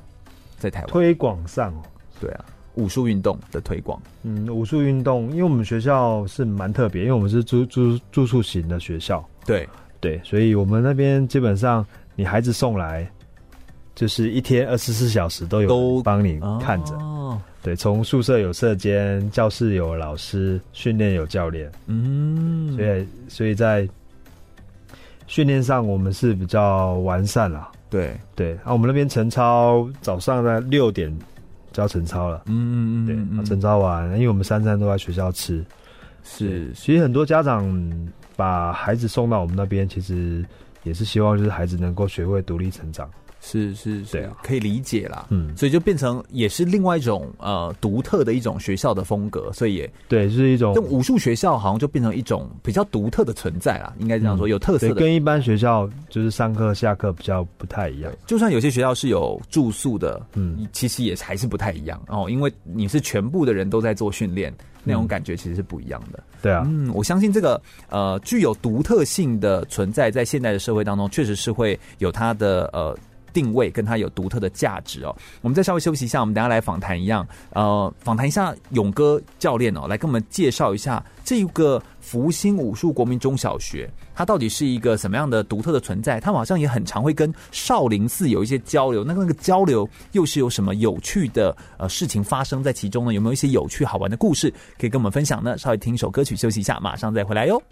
在台湾？推广上，对啊，武术运动的推广，嗯，武术运动，因为我们学校是蛮特别，因为我们是住住住宿型的学校，对。对，所以我们那边基本上你孩子送来。就是一天二十四小时都有都帮你看着，哦、对，从宿舍有舍监，教室有老师，训练有教练，嗯，所以所以在训练上我们是比较完善了，对。对。啊，我们那边晨操早上在六点就要晨操了，嗯嗯嗯，对，晨操完，因为我们三餐都在学校吃，是，其实很多家长把孩子送到我们那边，其实也是希望就是孩子能够学会独立成长。是是是，可以理解啦。嗯，所以就变成也是另外一种呃独特的一种学校的风格，所以也对，是一种。这武术学校好像就变成一种比较独特的存在啦，应该这样说，有特色的。跟一般学校就是上课下课比较不太一样。就算有些学校是有住宿的，嗯，其实也还是不太一样哦，因为你是全部的人都在做训练，那种感觉其实是不一样的。对啊，嗯，我相信这个呃具有独特性的存在，在现代的社会当中，确实是会有它的呃。定位跟它有独特的价值哦。我们再稍微休息一下，我们等下来访谈一样，呃，访谈一下勇哥教练哦，来跟我们介绍一下这一个福星武术国民中小学，它到底是一个什么样的独特的存在？他们好像也很常会跟少林寺有一些交流，那那个交流又是有什么有趣的呃事情发生在其中呢？有没有一些有趣好玩的故事可以跟我们分享呢？稍微听一首歌曲休息一下，马上再回来哟。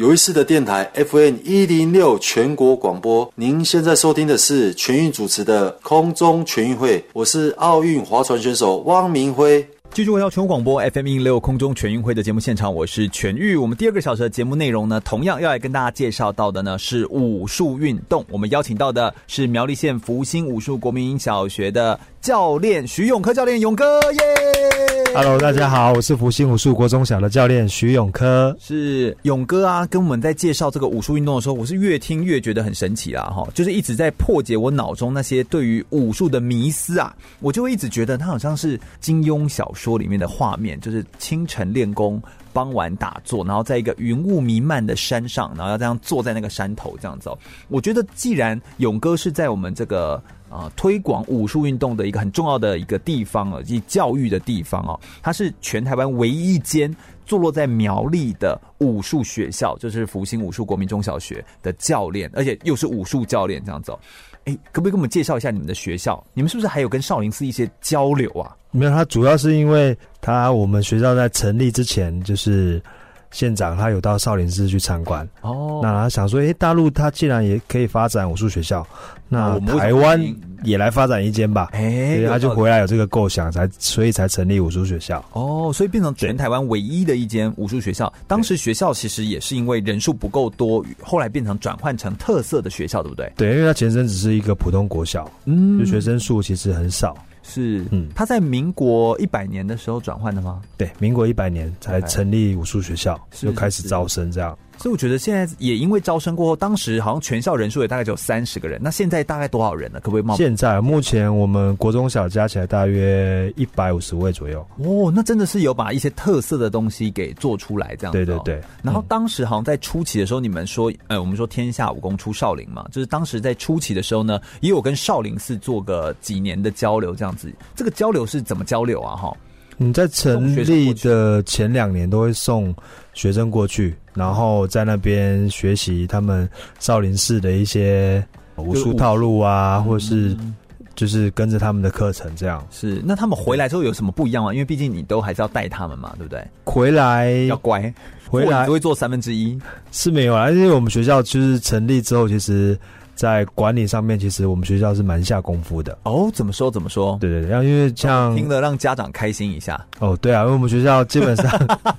有意思的电台 FM 一零六全国广播，您现在收听的是全运主持的空中全运会，我是奥运划船选手汪明辉。继续回到全国广播 FM 一零六空中全运会的节目现场，我是全玉。我们第二个小时的节目内容呢，同样要来跟大家介绍到的呢是武术运动。我们邀请到的是苗栗县福星武术国民小学的教练徐永科教练，勇哥耶。Hello，大家好，我是福星武术国中小的教练徐永科。是勇哥啊，跟我们在介绍这个武术运动的时候，我是越听越觉得很神奇啦，哈，就是一直在破解我脑中那些对于武术的迷思啊，我就会一直觉得它好像是金庸小说里面的画面，就是清晨练功，傍晚打坐，然后在一个云雾弥漫的山上，然后要这样坐在那个山头这样子。我觉得，既然勇哥是在我们这个啊、推广武术运动的一个很重要的一个地方啊，及教育的地方哦，它是全台湾唯一一间坐落在苗栗的武术学校，就是福星武术国民中小学的教练，而且又是武术教练这样子。哎，可不可以给我们介绍一下你们的学校？你们是不是还有跟少林寺一些交流啊？没有，他主要是因为他我们学校在成立之前就是。县长他有到少林寺去参观哦，那他想说，诶，大陆他既然也可以发展武术学校，那台湾也来发展一间吧，哎，所以他就回来有这个构想，才所以才成立武术学校哦，所以变成全台湾唯一的一间武术学校。当时学校其实也是因为人数不够多，后来变成转换成特色的学校，对不对？对，因为他前身只是一个普通国小，嗯，就学生数其实很少。是，嗯，他在民国一百年的时候转换的吗？对，民国一百年才成立武术学校.就开始招生这样。所以我觉得现在也因为招生过后，当时好像全校人数也大概只有三十个人。那现在大概多少人呢？可不可以冒？现在目前我们国中小加起来大约一百五十位左右。哦，那真的是有把一些特色的东西给做出来，这样子。对对对。然后当时好像在初期的时候，你们说，呃，我们说天下武功出少林嘛，就是当时在初期的时候呢，也有跟少林寺做个几年的交流，这样子。这个交流是怎么交流啊？哈。你在成立的前两年都会送学生过去，然后在那边学习他们少林寺的一些武术套路啊，或是就是跟着他们的课程这样。是，那他们回来之后有什么不一样吗？因为毕竟你都还是要带他们嘛，对不对？回来要乖，回来只会做三分之一是没有啊，因为我们学校就是成立之后，其实。在管理上面，其实我们学校是蛮下功夫的哦。怎么说？怎么说？对对对，然后因为像听了让家长开心一下哦。对啊，因为我们学校基本上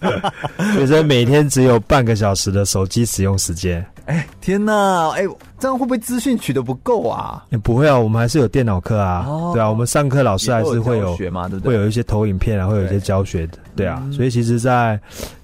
学生每天只有半个小时的手机使用时间。哎，天哪！哎，这样会不会资讯取得不够啊？也不会啊，我们还是有电脑课啊。哦。对啊，我们上课老师还是会有学嘛，对不对？会有一些投影片啊，会有一些教学的。对啊，所以其实，在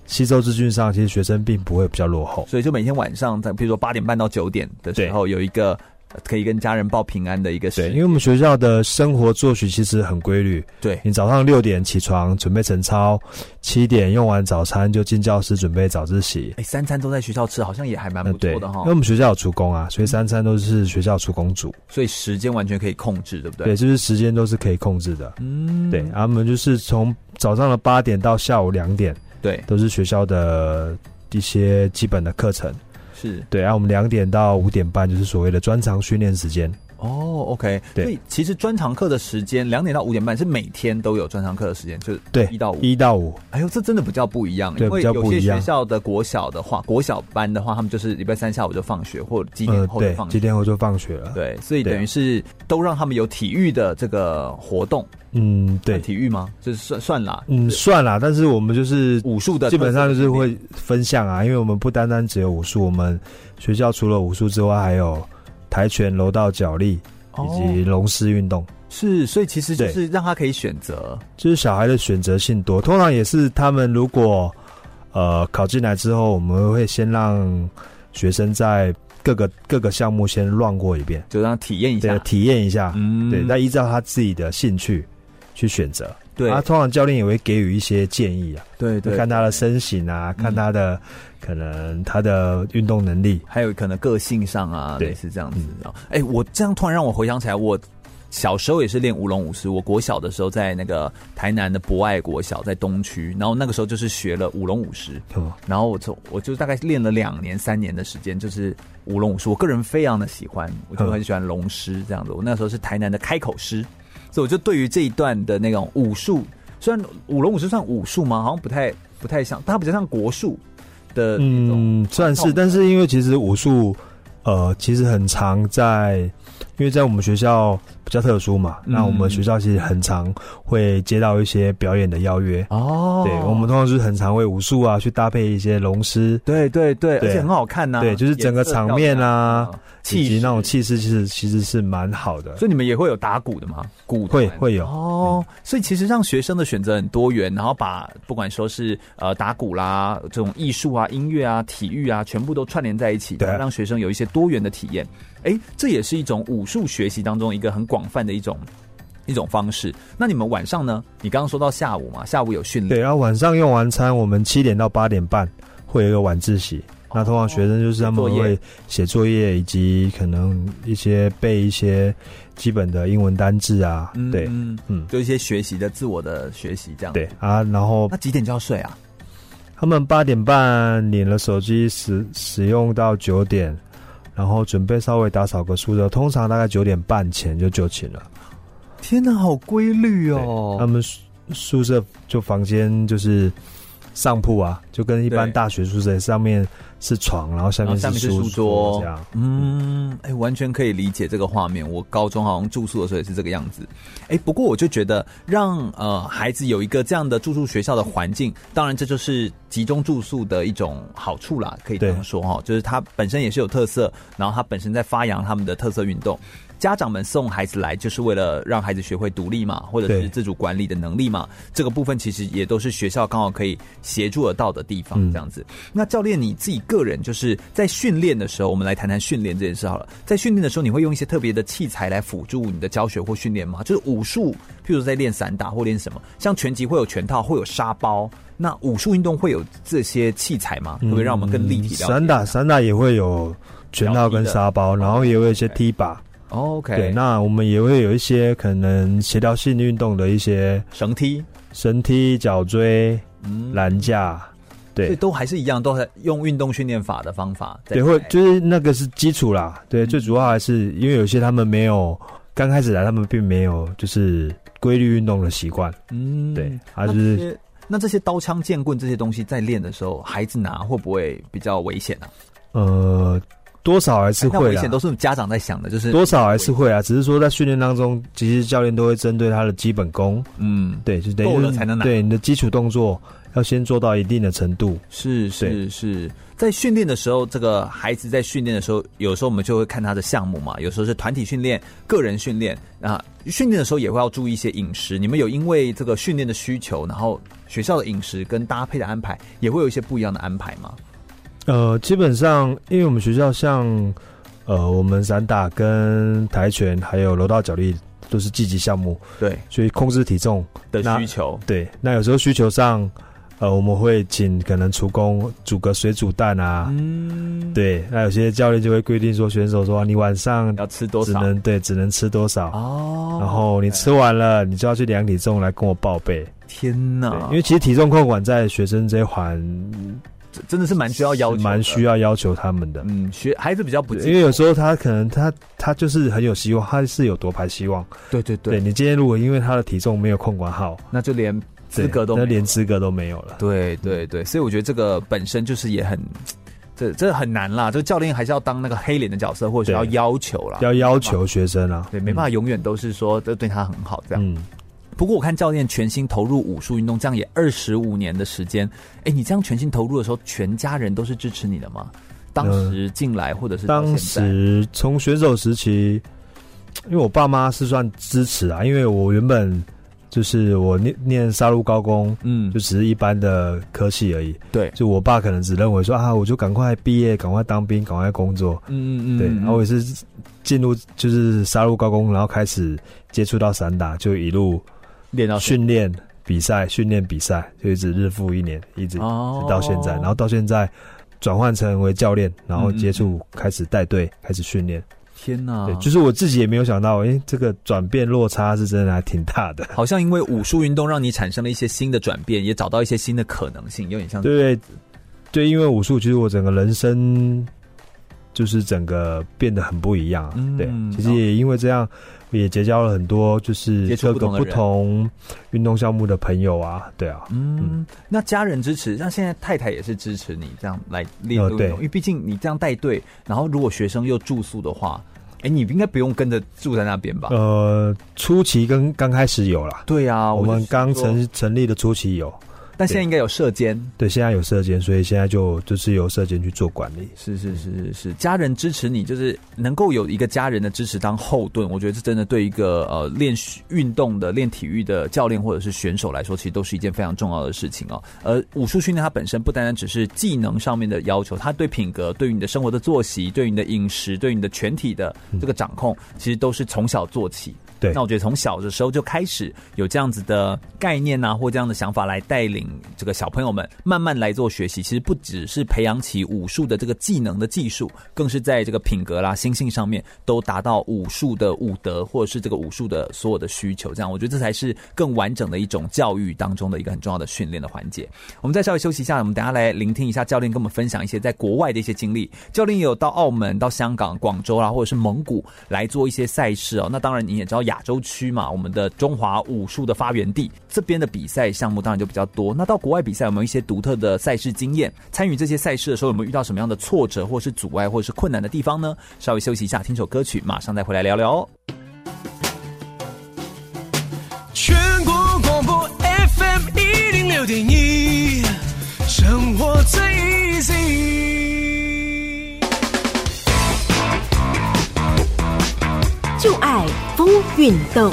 吸收资讯上，其实学生并不会比较落后，所以就每天晚上在，比如说八点半到九点的时候，有一个可以跟家人报平安的一个时间。对，因为我们学校的生活作息其实很规律。对，你早上六点起床准备晨操，七点用完早餐就进教室准备早自习。哎，三餐都在学校吃，好像也还蛮不错的哈。因为我们学校有厨工啊，所以三餐都是学校厨工煮，所以时间完全可以控制，对不对？对，就是时间都是可以控制的。嗯，对，然后我们就是从早上的八点到下午两点。对，都是学校的一些基本的课程，是对。然后我们两点到五点半就是所谓的专长训练时间。哦，OK，对。所以其实专长课的时间两点到五点半是每天都有专长课的时间，就是对一到五，一到五。哎呦，这真的比较不一样。因为有些学校的国小的话，国小班的话，他们就是礼拜三下午就放学，或者几点后就放学，几点后就放学了。对，所以等于是都让他们有体育的这个活动。嗯，对，体育吗？就是算算啦，嗯，算啦。但是我们就是武术的，基本上就是会分项啊，因为我们不单单只有武术，我们学校除了武术之外，还有跆拳、柔道、脚力以及龙狮运动。是，所以其实就是让他可以选择，就是小孩的选择性多。通常也是他们如果呃考进来之后，我们会先让学生在。各个各个项目先乱过一遍，就让他体验一下，体验一下，嗯，对，再依照他自己的兴趣去选择。对，啊通常教练也会给予一些建议啊，对对，看他的身形啊，看他的可能他的运动能力，还有可能个性上啊，对，是这样子。哎，我这样突然让我回想起来，我。小时候也是练舞龙舞狮，我国小的时候在那个台南的博爱国小，在东区，然后那个时候就是学了舞龙舞狮，然后我就我就大概练了两年三年的时间，就是舞龙舞狮，我个人非常的喜欢，我就很喜欢龙狮这样子。我那时候是台南的开口狮，所以我就对于这一段的那种武术，虽然舞龙舞狮算武术吗？好像不太不太像，它比较像国术的那种，嗯，算是，但是因为其实武术，呃，其实很常在。因为在我们学校比较特殊嘛，嗯、那我们学校其实很常会接到一些表演的邀约哦。对，我们通常是很常为武术啊去搭配一些龙狮，对对对，而且很好看呐、啊。对，就是整个场面啊，以及那种气势，其实其实是蛮好的。所以你们也会有打鼓的吗？鼓会会有哦。所以其实让学生的选择很多元，然后把不管说是呃打鼓啦，这种艺术啊、音乐啊、体育啊，全部都串联在一起，对，让学生有一些多元的体验。哎，这也是一种武术学习当中一个很广泛的一种一种方式。那你们晚上呢？你刚刚说到下午嘛，下午有训练。对，然后晚上用完餐，我们七点到八点半会有一个晚自习。那通常学生就是他们会写作业，以及可能一些背一些基本的英文单字啊。嗯、对，嗯嗯，就一些学习的自我的学习这样。对啊，然后那几点就要睡啊？他们八点半领了手机使使用到九点，然后准备稍微打扫个宿舍，通常大概九点半前就就寝了。天哪，好规律哦！他们宿舍就房间就是上铺啊，就跟一般大学宿舍上面。是床，然后下面是书桌，这样。嗯，哎、欸，完全可以理解这个画面。我高中好像住宿的时候也是这个样子。哎、欸，不过我就觉得让呃孩子有一个这样的住宿学校的环境，当然这就是集中住宿的一种好处啦，可以这样说哈。就是它本身也是有特色，然后它本身在发扬他们的特色运动。家长们送孩子来，就是为了让孩子学会独立嘛，或者是自主管理的能力嘛。这个部分其实也都是学校刚好可以协助得到的地方，这样子。嗯、那教练你自己个人就是在训练的时候，我们来谈谈训练这件事好了。在训练的时候，你会用一些特别的器材来辅助你的教学或训练吗？就是武术，譬如在练散打或练什么，像拳击会有拳套，会有沙包。那武术运动会有这些器材吗？会不会让我们更立体？散打散打也会有拳套跟沙包，然后也会有一些踢把。OK，对，那我们也会有一些可能协调性运动的一些绳梯、绳梯、脚锥、嗯、栏架，对，都还是一样，都还用运动训练法的方法。对，会就是那个是基础啦。对，嗯、最主要还是因为有些他们没有刚开始来，他们并没有就是规律运动的习惯。嗯，对，还是那这，些刀枪剑棍这些东西在练的时候，孩子拿会不会比较危险呢、啊？呃。多少还是会，危险都是家长在想的，就是多少还是会啊。只是说在训练当中，其实教练都会针对他的基本功，嗯，对，就等于才能拿。对你的基础动作要先做到一定的程度。是是是，在训练的时候，这个孩子在训练的时候，有时候我们就会看他的项目嘛，有时候是团体训练、个人训练啊。训练的时候也会要注意一些饮食。你们有因为这个训练的需求，然后学校的饮食跟搭配的安排，也会有一些不一样的安排吗？呃，基本上，因为我们学校像，呃，我们散打跟跆拳还有柔道角力都是积极项目，对，所以控制体重的需求，对，那有时候需求上，呃，我们会请可能厨工煮个水煮蛋啊，嗯，对，那有些教练就会规定说，选手说你晚上要吃多少，只能对，只能吃多少哦，然后你吃完了，你就要去量体重来跟我报备。天哪，因为其实体重控管在学生这一环。真的是蛮需要要求，蛮需要要求他们的。嗯，学孩子比较不，因为有时候他可能他他就是很有希望，他是有夺牌希望。对对对，对你今天如果因为他的体重没有控管好，那就连资格都没有，那连资格都没有了。对对对，所以我觉得这个本身就是也很，这这很难啦。这教练还是要当那个黑脸的角色，或者是要要求啦，要要求学生啊。对，没办法永远都是说都对他很好这样。嗯。不过我看教练全心投入武术运动，这样也二十五年的时间。哎，你这样全心投入的时候，全家人都是支持你的吗？当时进来，或者是当时从选手时期，因为我爸妈是算支持啊，因为我原本就是我念念杀戮高工，嗯，就只是一般的科系而已。对，就我爸可能只认为说啊，我就赶快毕业，赶快当兵，赶快工作。嗯嗯嗯。对，然后我也是进入就是杀戮高工，然后开始接触到散打，就一路。练到训练比赛，训练比赛，就一直日复一年，一直到现在，然后到现在转换成为教练，然后接触开始带队，开始训练。天呐！对，就是我自己也没有想到，哎，这个转变落差是真的还挺大的。好像因为武术运动让你产生了一些新的转变，也找到一些新的可能性，有点像。对，对，因为武术其实我整个人生就是整个变得很不一样。对，其实也因为这样。也结交了很多，就是各个不同运动项目的朋友啊，对啊，嗯，嗯，那家人支持，那现在太太也是支持你这样来练运动，因为毕竟你这样带队，然后如果学生又住宿的话，哎，你应该不用跟着住在那边吧？呃，初期跟刚开始有啦，对啊，我们刚成成立的初期有。但现在应该有社监，对，现在有社监，所以现在就就是由社监去做管理。是是是是是，家人支持你，就是能够有一个家人的支持当后盾，我觉得这真的对一个呃练运动的、练体育的教练或者是选手来说，其实都是一件非常重要的事情哦。而武术训练它本身不单单只是技能上面的要求，它对品格、对于你的生活的作息、对于你的饮食、对于你的全体的这个掌控，其实都是从小做起。对，那我觉得从小的时候就开始有这样子的概念啊，或这样的想法来带领这个小朋友们慢慢来做学习。其实不只是培养起武术的这个技能的技术，更是在这个品格啦、心性上面都达到武术的武德，或者是这个武术的所有的需求。这样，我觉得这才是更完整的一种教育当中的一个很重要的训练的环节。我们再稍微休息一下，我们等下来聆听一下教练跟我们分享一些在国外的一些经历。教练也有到澳门、到香港、广州啦，或者是蒙古来做一些赛事哦。那当然你也知道亚洲区嘛，我们的中华武术的发源地，这边的比赛项目当然就比较多。那到国外比赛有没有一些独特的赛事经验？参与这些赛事的时候有没有遇到什么样的挫折，或是阻碍，或是困难的地方呢？稍微休息一下，听首歌曲，马上再回来聊聊哦。全国广播 FM 一零六点一，生活最 easy。就爱风运动。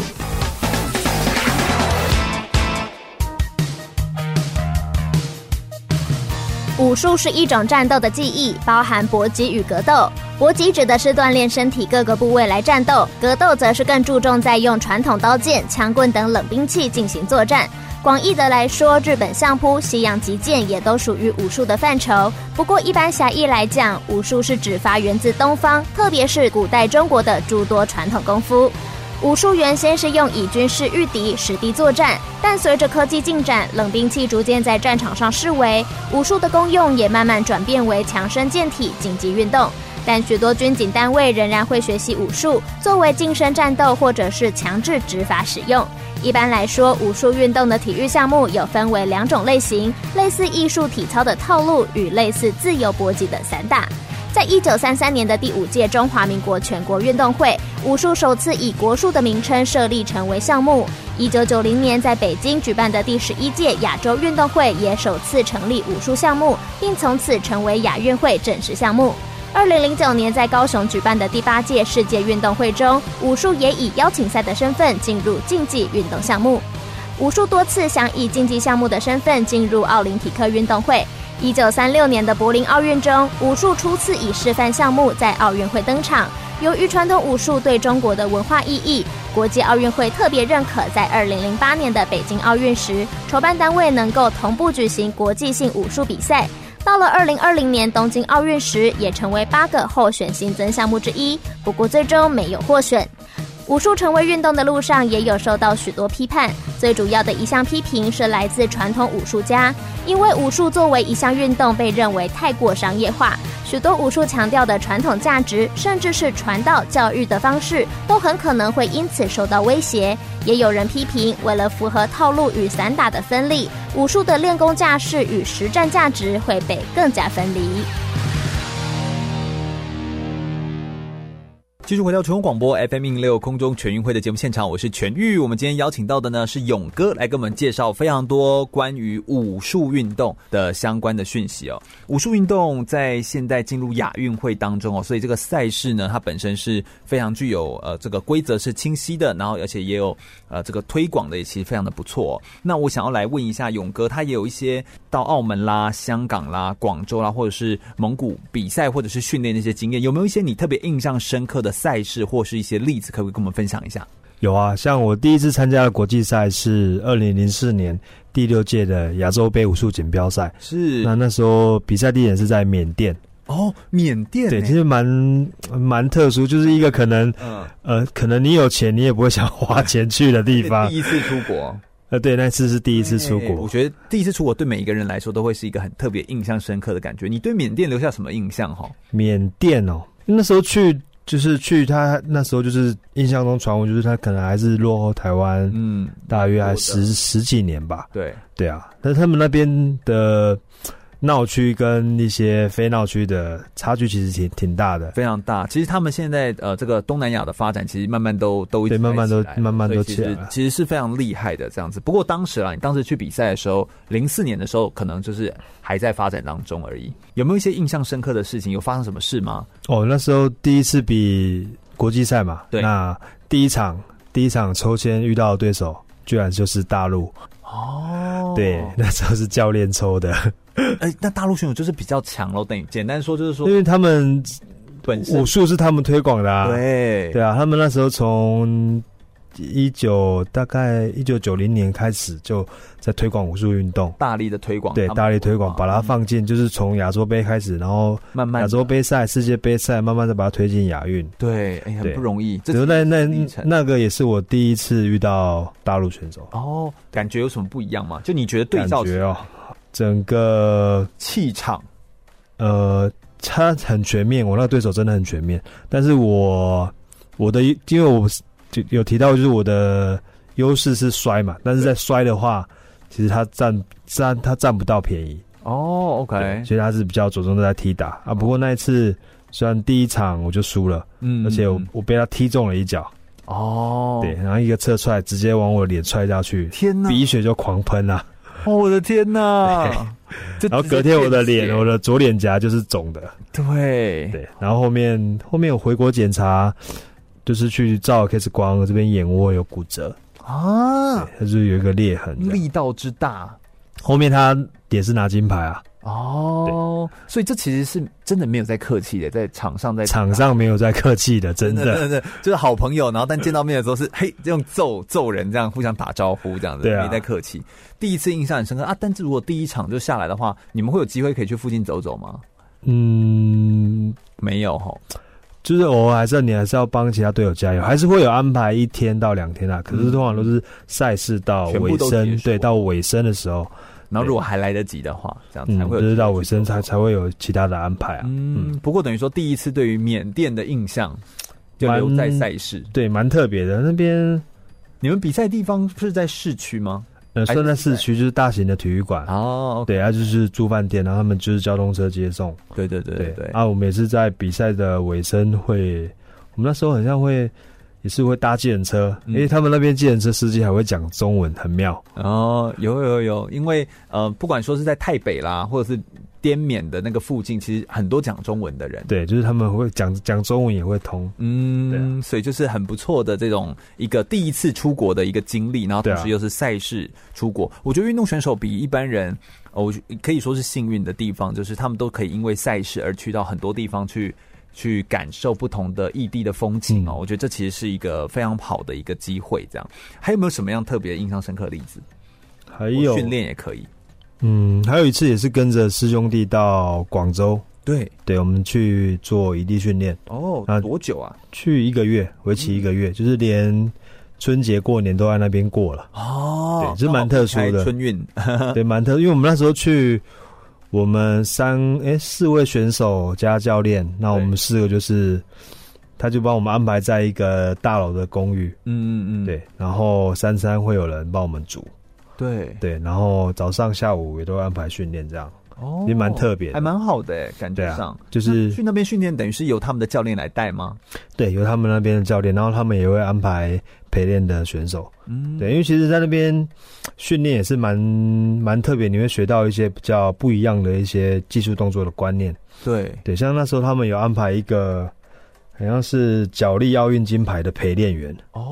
武术是一种战斗的技艺，包含搏击与格斗。搏击指的是锻炼身体各个部位来战斗，格斗则是更注重在用传统刀剑、枪棍等冷兵器进行作战。广义的来说，日本相扑、西洋击剑也都属于武术的范畴。不过，一般狭义来讲，武术是指发源自东方，特别是古代中国的诸多传统功夫。武术原先是用以军事御敌、实地作战，但随着科技进展，冷兵器逐渐在战场上式微，武术的功用也慢慢转变为强身健体、竞技运动。但许多军警单位仍然会学习武术，作为近身战斗或者是强制执法使用。一般来说，武术运动的体育项目有分为两种类型：类似艺术体操的套路与类似自由搏击的散打。在一九三三年的第五届中华民国全国运动会，武术首次以国术的名称设立成为项目。一九九零年在北京举办的第十一届亚洲运动会也首次成立武术项目，并从此成为亚运会正式项目。二零零九年在高雄举办的第八届世界运动会中，武术也以邀请赛的身份进入竞技运动项目。武术多次想以竞技项目的身份进入奥林匹克运动会。一九三六年的柏林奥运中，武术初次以示范项目在奥运会登场。由于传统武术对中国的文化意义，国际奥运会特别认可，在二零零八年的北京奥运时，筹办单位能够同步举行国际性武术比赛。到了二零二零年东京奥运时，也成为八个候选新增项目之一，不过最终没有获选。武术成为运动的路上，也有受到许多批判。最主要的一项批评是来自传统武术家，因为武术作为一项运动，被认为太过商业化。许多武术强调的传统价值，甚至是传道教育的方式，都很可能会因此受到威胁。也有人批评，为了符合套路与散打的分离，武术的练功架势与实战价值会被更加分离。继续回到全国广播 FM 一零六空中全运会的节目现场，我是全玉。我们今天邀请到的呢是勇哥来跟我们介绍非常多关于武术运动的相关的讯息哦。武术运动在现在进入亚运会当中哦，所以这个赛事呢，它本身是非常具有呃这个规则是清晰的，然后而且也有呃这个推广的也其实非常的不错。那我想要来问一下勇哥，他也有一些到澳门啦、香港啦、广州啦，或者是蒙古比赛或者是训练那些经验，有没有一些你特别印象深刻的？赛事或是一些例子，可不可以跟我们分享一下？有啊，像我第一次参加的国际赛是二零零四年第六届的亚洲杯武术锦标赛，是那那时候比赛地点是在缅甸哦，缅甸对，其实蛮蛮特殊，就是一个可能、嗯、呃，可能你有钱你也不会想花钱去的地方。第一次出国，呃，对，那次是第一次出国。我觉得第一次出国对每一个人来说都会是一个很特别、印象深刻的感觉。你对缅甸留下什么印象？哈，缅甸哦，那时候去。就是去他那时候，就是印象中传闻，就是他可能还是落后台湾，嗯，大约还十十几年吧。对对啊，但是他们那边的。闹区跟一些非闹区的差距其实挺挺大的，非常大。其实他们现在呃，这个东南亚的发展其实慢慢都都对，慢慢都慢慢都起来了，其实是非常厉害的这样子。不过当时啊，你当时去比赛的时候，零四年的时候，可能就是还在发展当中而已。有没有一些印象深刻的事情？有发生什么事吗？哦，那时候第一次比国际赛嘛，对，那第一场第一场抽签遇到的对手，居然就是大陆。哦，对，那时候是教练抽的。哎、欸，那大陆选手就是比较强喽。等于简单说，就是说，因为他们本身武术是他们推广的啊。对，对啊，他们那时候从一九大概一九九零年开始就在推广武术运动，大力的推广，对，大力推广，把它放进，就是从亚洲杯开始，然后慢慢亚洲杯赛、世界杯赛，慢慢的把它推进亚运。对，哎，很不容易。只是那那那个也是我第一次遇到大陆选手。哦，感觉有什么不一样吗？就你觉得对照？感觉哦，整个气场，呃，他很全面，我那个对手真的很全面，但是我我的因为我。就有提到，就是我的优势是摔嘛，但是在摔的话，其实他占占他占不到便宜哦。OK，所以他是比较着重在踢打啊。不过那一次虽然第一场我就输了，嗯，而且我我被他踢中了一脚哦，对，然后一个侧踹直接往我脸踹下去，天呐，鼻血就狂喷啊！哦，我的天呐！然后隔天我的脸，我的左脸颊就是肿的，对对，然后后面后面我回国检查。就是去照 X 光，这边眼窝有骨折啊，它就有一个裂痕，力道之大。后面他也是拿金牌啊，哦，所以这其实是真的没有在客气的，在场上在场上没有在客气的，真的，真的就是好朋友。然后但见到面的时候是嘿，用揍揍人这样互相打招呼这样子，没在客气。第一次印象很深刻啊，但是如果第一场就下来的话，你们会有机会可以去附近走走吗？嗯，没有哈。就是偶尔还是你还是要帮其他队友加油，还是会有安排一天到两天啊。可是通常都是赛事到尾声，对，到尾声的时候，然后如果还来得及的话，这样才会有、嗯。就是到尾声才才会有其他的安排啊。嗯，嗯不过等于说第一次对于缅甸的印象就留在赛事，对，蛮特别的。那边你们比赛地方是在市区吗？呃，算在市区，就是大型的体育馆哦。对，啊，就是住饭店，然后他们就是交通车接送。对对对对，对，啊，我们也是在比赛的尾声会，我们那时候好像会也是会搭计程车，因、嗯、为他们那边计程车司机还会讲中文，很妙。哦，有有有，因为呃，不管说是在台北啦，或者是。滇缅的那个附近，其实很多讲中文的人，对，就是他们会讲讲中文也会通，嗯，所以就是很不错的这种一个第一次出国的一个经历，然后同时又是赛事出国，啊、我觉得运动选手比一般人，我可以说是幸运的地方，就是他们都可以因为赛事而去到很多地方去去感受不同的异地的风景哦、嗯，我觉得这其实是一个非常好的一个机会。这样。还有没有什么样特别印象深刻的例子？还有训练也可以。嗯，还有一次也是跟着师兄弟到广州，对对，我们去做异地训练。哦，那多久啊？去一个月，为期一个月，嗯、就是连春节过年都在那边过了。哦，对，就是蛮特殊的春运，对，蛮特，因为我们那时候去，我们三哎、欸、四位选手加教练，那我们四个就是，他就帮我们安排在一个大楼的公寓。嗯嗯嗯，对，然后三餐会有人帮我们煮。对对，然后早上下午也都会安排训练，这样哦，也蛮特别，还蛮好的感觉上。啊、就是去那边训练，等于是由他们的教练来带吗？对，由他们那边的教练，然后他们也会安排陪练的选手。嗯，对，因为其实，在那边训练也是蛮蛮特别，你会学到一些比较不一样的一些技术动作的观念。对对，像那时候他们有安排一个。好像是脚力奥运金牌的陪练员哦，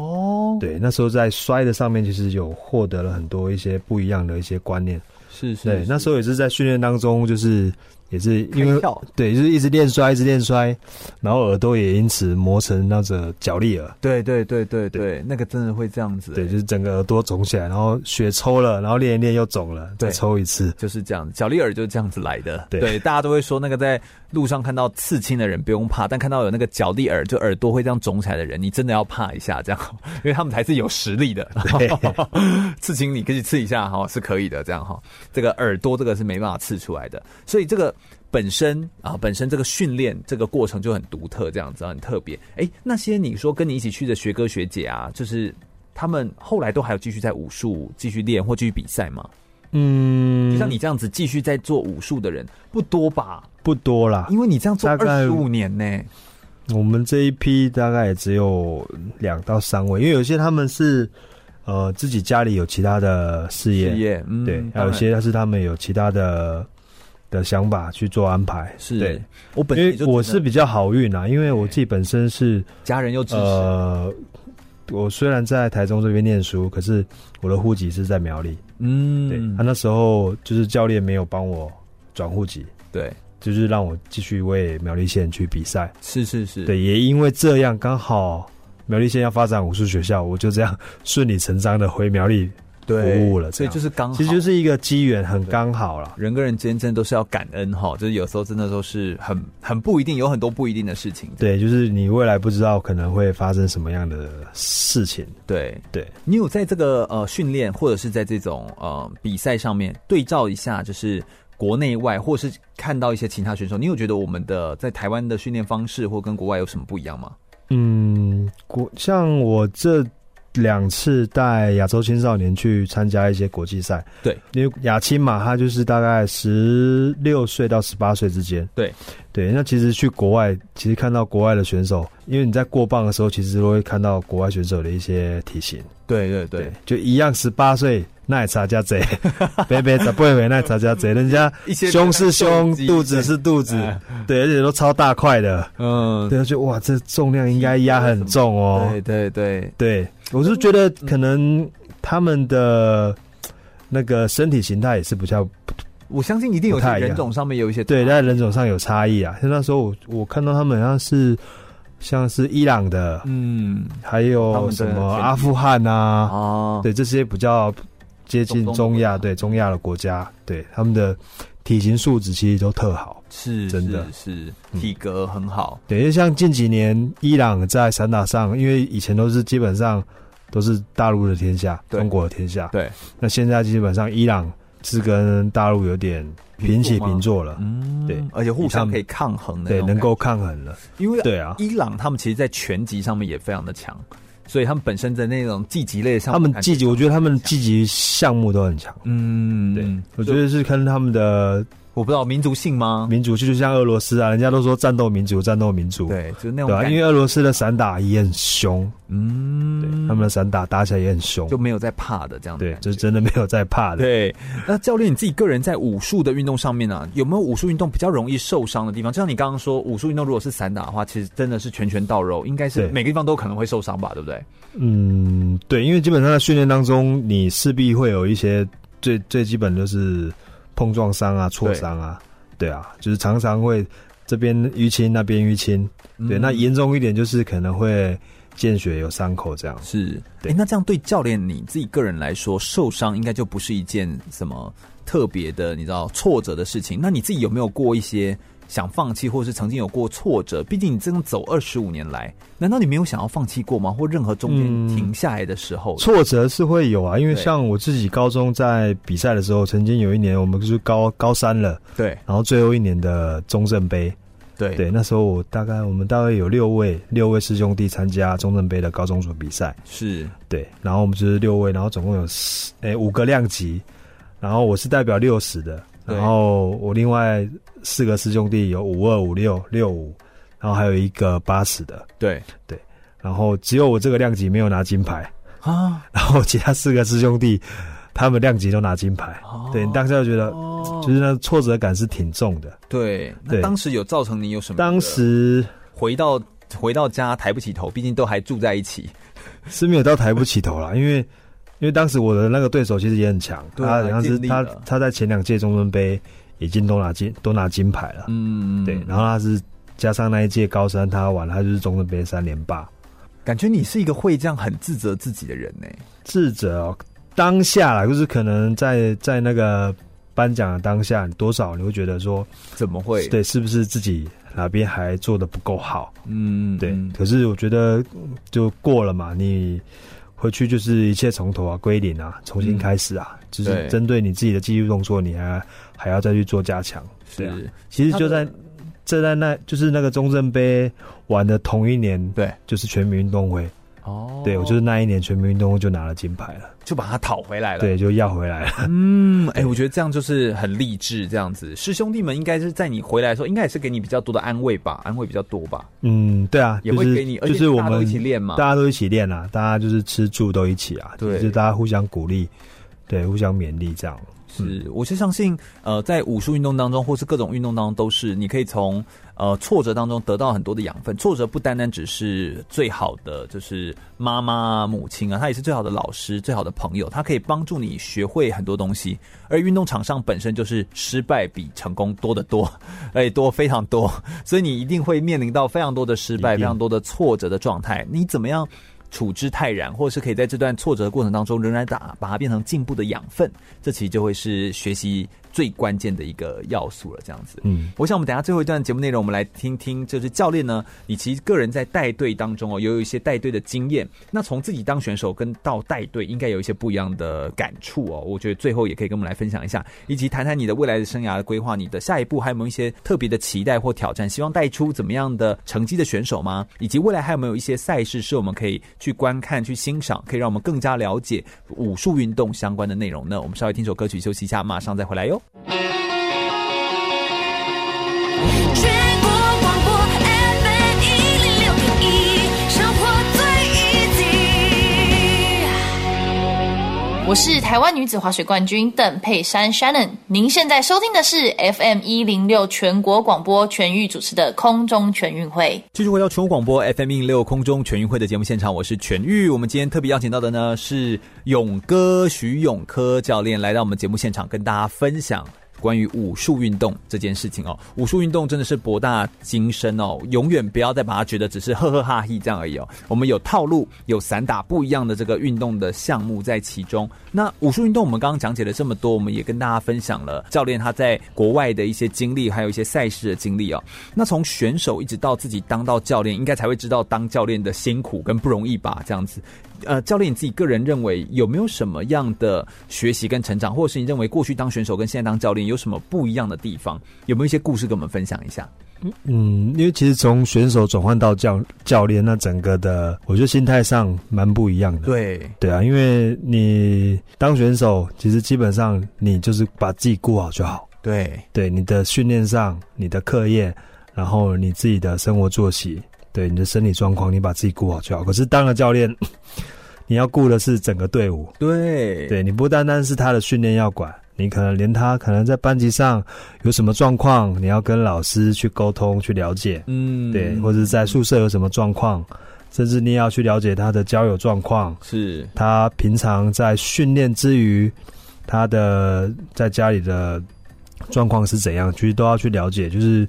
对，那时候在摔的上面，其实有获得了很多一些不一样的一些观念，是是，对，那时候也是在训练当中，就是。也是因为对，就是一直练摔，一直练摔，然后耳朵也因此磨成那个角力耳。对对对对对，那个真的会这样子。对，就是整个耳朵肿起来，然后血抽了，然后练一练又肿了，再抽一次，就是这样子。角力耳就是这样子来的。对，对，大家都会说那个在路上看到刺青的人不用怕，但看到有那个角力耳，就耳朵会这样肿起来的人，你真的要怕一下，这样，因为他们才是有实力的。刺青你可以刺一下哈，是可以的，这样哈。这个耳朵这个是没办法刺出来的，所以这个。本身啊，本身这个训练这个过程就很独特，这样子很特别。哎，那些你说跟你一起去的学哥学姐啊，就是他们后来都还有继续在武术继续练或继续比赛吗？嗯，就像你这样子继续在做武术的人不多吧？不多啦，因为你这样做二十五年呢。我们这一批大概也只有两到三位，因为有些他们是呃自己家里有其他的事业，事业嗯，对，还有些是他们有其他的。的想法去做安排，是。对。我本因为我是比较好运啊，因为我自己本身是家人又支持。呃，我虽然在台中这边念书，可是我的户籍是在苗栗。嗯，对，他、啊、那时候就是教练没有帮我转户籍，对，就是让我继续为苗栗县去比赛。是是是，对，也因为这样刚好。苗栗县要发展武术学校，我就这样顺理成章的回苗栗。服务了，所以就是刚好，其实就是一个机缘，很刚好了。人跟人之间真的都是要感恩哈，就是有时候真的都是很很不一定，有很多不一定的事情。对，就是你未来不知道可能会发生什么样的事情。对对，你有在这个呃训练或者是在这种呃比赛上面对照一下，就是国内外，或是看到一些其他选手，你有觉得我们的在台湾的训练方式或跟国外有什么不一样吗？嗯，国像我这。两次带亚洲青少年去参加一些国际赛，对，因为亚青嘛，他就是大概十六岁到十八岁之间，对，对。那其实去国外，其实看到国外的选手，因为你在过磅的时候，其实都会看到国外选手的一些体型，对对对，对。就一样十八岁。那差加贼，别别咋不会那差加贼，人家胸是胸，肚子是肚子，对，而且都超大块的，嗯，对，就哇，这重量应该压很重哦，对对对。对，我是觉得可能他们的那个身体形态也是比较，我相信一定有在人种上面有一些，对，在人种上有差异啊。像那时候我我看到他们好像是像是伊朗的，嗯，还有什么阿富汗啊，哦，对，这些比较。接近中亚，对中亚的国家，对他们的体型素质其实都特好，是真的。是，是。体格很好。对，因为像近几年伊朗在散打上，因为以前都是基本上都是大陆的天下，中国的天下。对，那现在基本上伊朗是跟大陆有点平起平坐了，嗯，对，而且互相可以抗衡的，对，能够抗衡了。因为对啊，伊朗他们其实，在拳击上面也非常的强。所以他们本身的那种积极类上，他们积极，我觉得他们积极项目都很强。嗯，对，我觉得是跟他们的。我不知道民族性吗？民族性就像俄罗斯啊，人家都说战斗民族，战斗民族。对，就是那种。对啊，因为俄罗斯的散打也很凶，嗯，对，他们的散打打起来也很凶，就没有在怕的这样子。对，就是真的没有在怕的。对，那教练你自己个人在武术的运动上面呢、啊，有没有武术运动比较容易受伤的地方？就像你刚刚说，武术运动如果是散打的话，其实真的是拳拳到肉，应该是每个地方都可能会受伤吧？对不对？嗯，对，因为基本上在训练当中，你势必会有一些最最基本就是碰撞伤啊、挫伤啊。对啊，就是常常会这边淤青，那边淤青。对，嗯、那严重一点就是可能会见血有伤口这样。是，对。那这样对教练你自己个人来说，受伤应该就不是一件什么特别的，你知道挫折的事情。那你自己有没有过一些？想放弃，或是曾经有过挫折，毕竟你这样走二十五年来，难道你没有想要放弃过吗？或任何中间停下来的时候，嗯，挫折是会有啊。因为像我自己高中在比赛的时候，曾经有一年我们就是高高三了，对，然后最后一年的中正杯，对。对，那时候我大概我们大概有六位六位师兄弟参加中正杯的高中组比赛，是。对，然后我们就是六位，然后总共有四诶五个量级，然后我是代表六十的。然后我另外四个师兄弟有五二五六六五，然后还有一个八十的，对。对，然后只有我这个量级没有拿金牌。啊，然后其他四个师兄弟他们量级都拿金牌，哦、对，当时就觉得、哦、就是那挫折感是挺重的，对，那当时有造成你有什么？当时回到回到家抬不起头，毕竟都还住在一起，是没有到抬不起头啦，因为。因为当时我的那个对手其实也很强，他好像是他他在前两届中正杯已经都拿金都拿金牌了，嗯，对，然后他是加上那一届高三他玩，他就是中正杯三连霸。感觉你是一个会这样很自责自己的人呢？自责哦，当下啦，就是可能在在那个颁奖的当下，你多少你会觉得说怎么会？对，是不是自己哪边还做的不够好？嗯，对。可是我觉得就过了嘛，你。回去就是一切从头啊，归零啊，重新开始啊，嗯、就是针对你自己的技术动作，你还还要再去做加强。是、啊，其实就在这在那，就是那个中正杯玩的同一年，对，就是全民运动会。哦，对，我就是那一年全民运动会就拿了金牌了，就把它讨回来了，对，就要回来了。嗯，哎、欸，我觉得这样就是很励志，这样子，师兄弟们应该是在你回来的时候，应该也是给你比较多的安慰吧，安慰比较多吧。嗯，对啊，也会给你，就是我们一起练嘛，大家都一起练啊，大家就是吃住都一起啊，对，就是大家互相鼓励，对，互相勉励这样。是，我是相信，呃，在武术运动当中，或是各种运动当中，都是你可以从呃挫折当中得到很多的养分。挫折不单单只是最好的，就是妈妈、母亲啊，他也是最好的老师、最好的朋友，他可以帮助你学会很多东西。而运动场上本身就是失败比成功多得多，哎，多非常多，所以你一定会面临到非常多的失败、非常多的挫折的状态。你怎么样？处之泰然，或者是可以在这段挫折的过程当中，仍然打把它变成进步的养分，这其实就会是学习最关键的一个要素了，这样子。嗯，我想我们等下最后一段节目内容，我们来听听，就是教练呢，你其实个人在带队当中哦，也有一些带队的经验。那从自己当选手跟到带队，应该有一些不一样的感触哦。我觉得最后也可以跟我们来分享一下，以及谈谈你的未来的生涯的规划，你的下一步还有没有一些特别的期待或挑战？希望带出怎么样的成绩的选手吗？以及未来还有没有一些赛事是我们可以去观看、去欣赏，可以让我们更加了解武术运动相关的内容呢？我们稍微听首歌曲休息一下，马上再回来哟。Bye. 我是台湾女子滑水冠军邓佩珊 Shannon，您现在收听的是 FM 一零六全国广播全域主持的空中全运会。继续回到全国广播 FM 一零六空中全运会的节目现场，我是全域。我们今天特别邀请到的呢是勇哥徐永科教练来到我们节目现场，跟大家分享。关于武术运动这件事情哦，武术运动真的是博大精深哦，永远不要再把它觉得只是呵呵哈嘿这样而已哦。我们有套路，有散打不一样的这个运动的项目在其中。那武术运动我们刚刚讲解了这么多，我们也跟大家分享了教练他在国外的一些经历，还有一些赛事的经历哦。那从选手一直到自己当到教练，应该才会知道当教练的辛苦跟不容易吧？这样子。呃，教练你自己个人认为有没有什么样的学习跟成长，或者是你认为过去当选手跟现在当教练有什么不一样的地方？有没有一些故事跟我们分享一下？嗯，因为其实从选手转换到教教练，那整个的我觉得心态上蛮不一样的。对，对啊，因为你当选手，其实基本上你就是把自己顾好就好。对，对，你的训练上，你的课业，然后你自己的生活作息。对你的身体状况，你把自己顾好就好。可是当了教练，你要顾的是整个队伍。对，对，你不单单是他的训练要管，你可能连他可能在班级上有什么状况，你要跟老师去沟通去了解。嗯，对，或者在宿舍有什么状况，甚至你也要去了解他的交友状况。是，他平常在训练之余，他的在家里的状况是怎样，其实都要去了解。就是。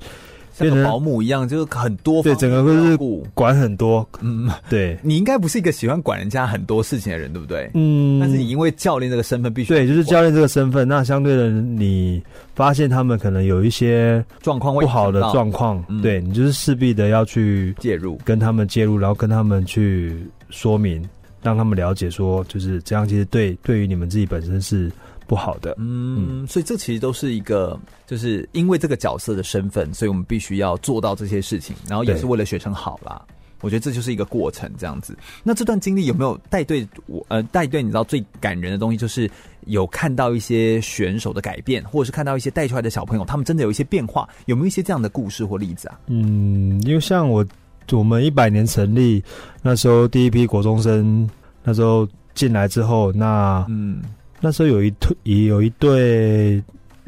像个保姆一样，就是很多对整个都是管很多，嗯，对，你应该不是一个喜欢管人家很多事情的人，对不对？嗯，但是你因为教练这个身份必须对，就是教练这个身份，那相对的，你发现他们可能有一些状况不好的状况，对你就是势必的要去介入，跟他们介入，然后跟他们去说明，让他们了解说，就是这样，其实对对于你们自己本身是。不好的，嗯，所以这其实都是一个，就是因为这个角色的身份，所以我们必须要做到这些事情，然后也是为了学生好啦。我觉得这就是一个过程，这样子。那这段经历有没有带队？我呃，带队，你知道最感人的东西就是有看到一些选手的改变，或者是看到一些带出来的小朋友，他们真的有一些变化。有没有一些这样的故事或例子啊？嗯，因为像我，我们一百年成立那时候，第一批国中生那时候进来之后，那嗯。那时候有一对也有一对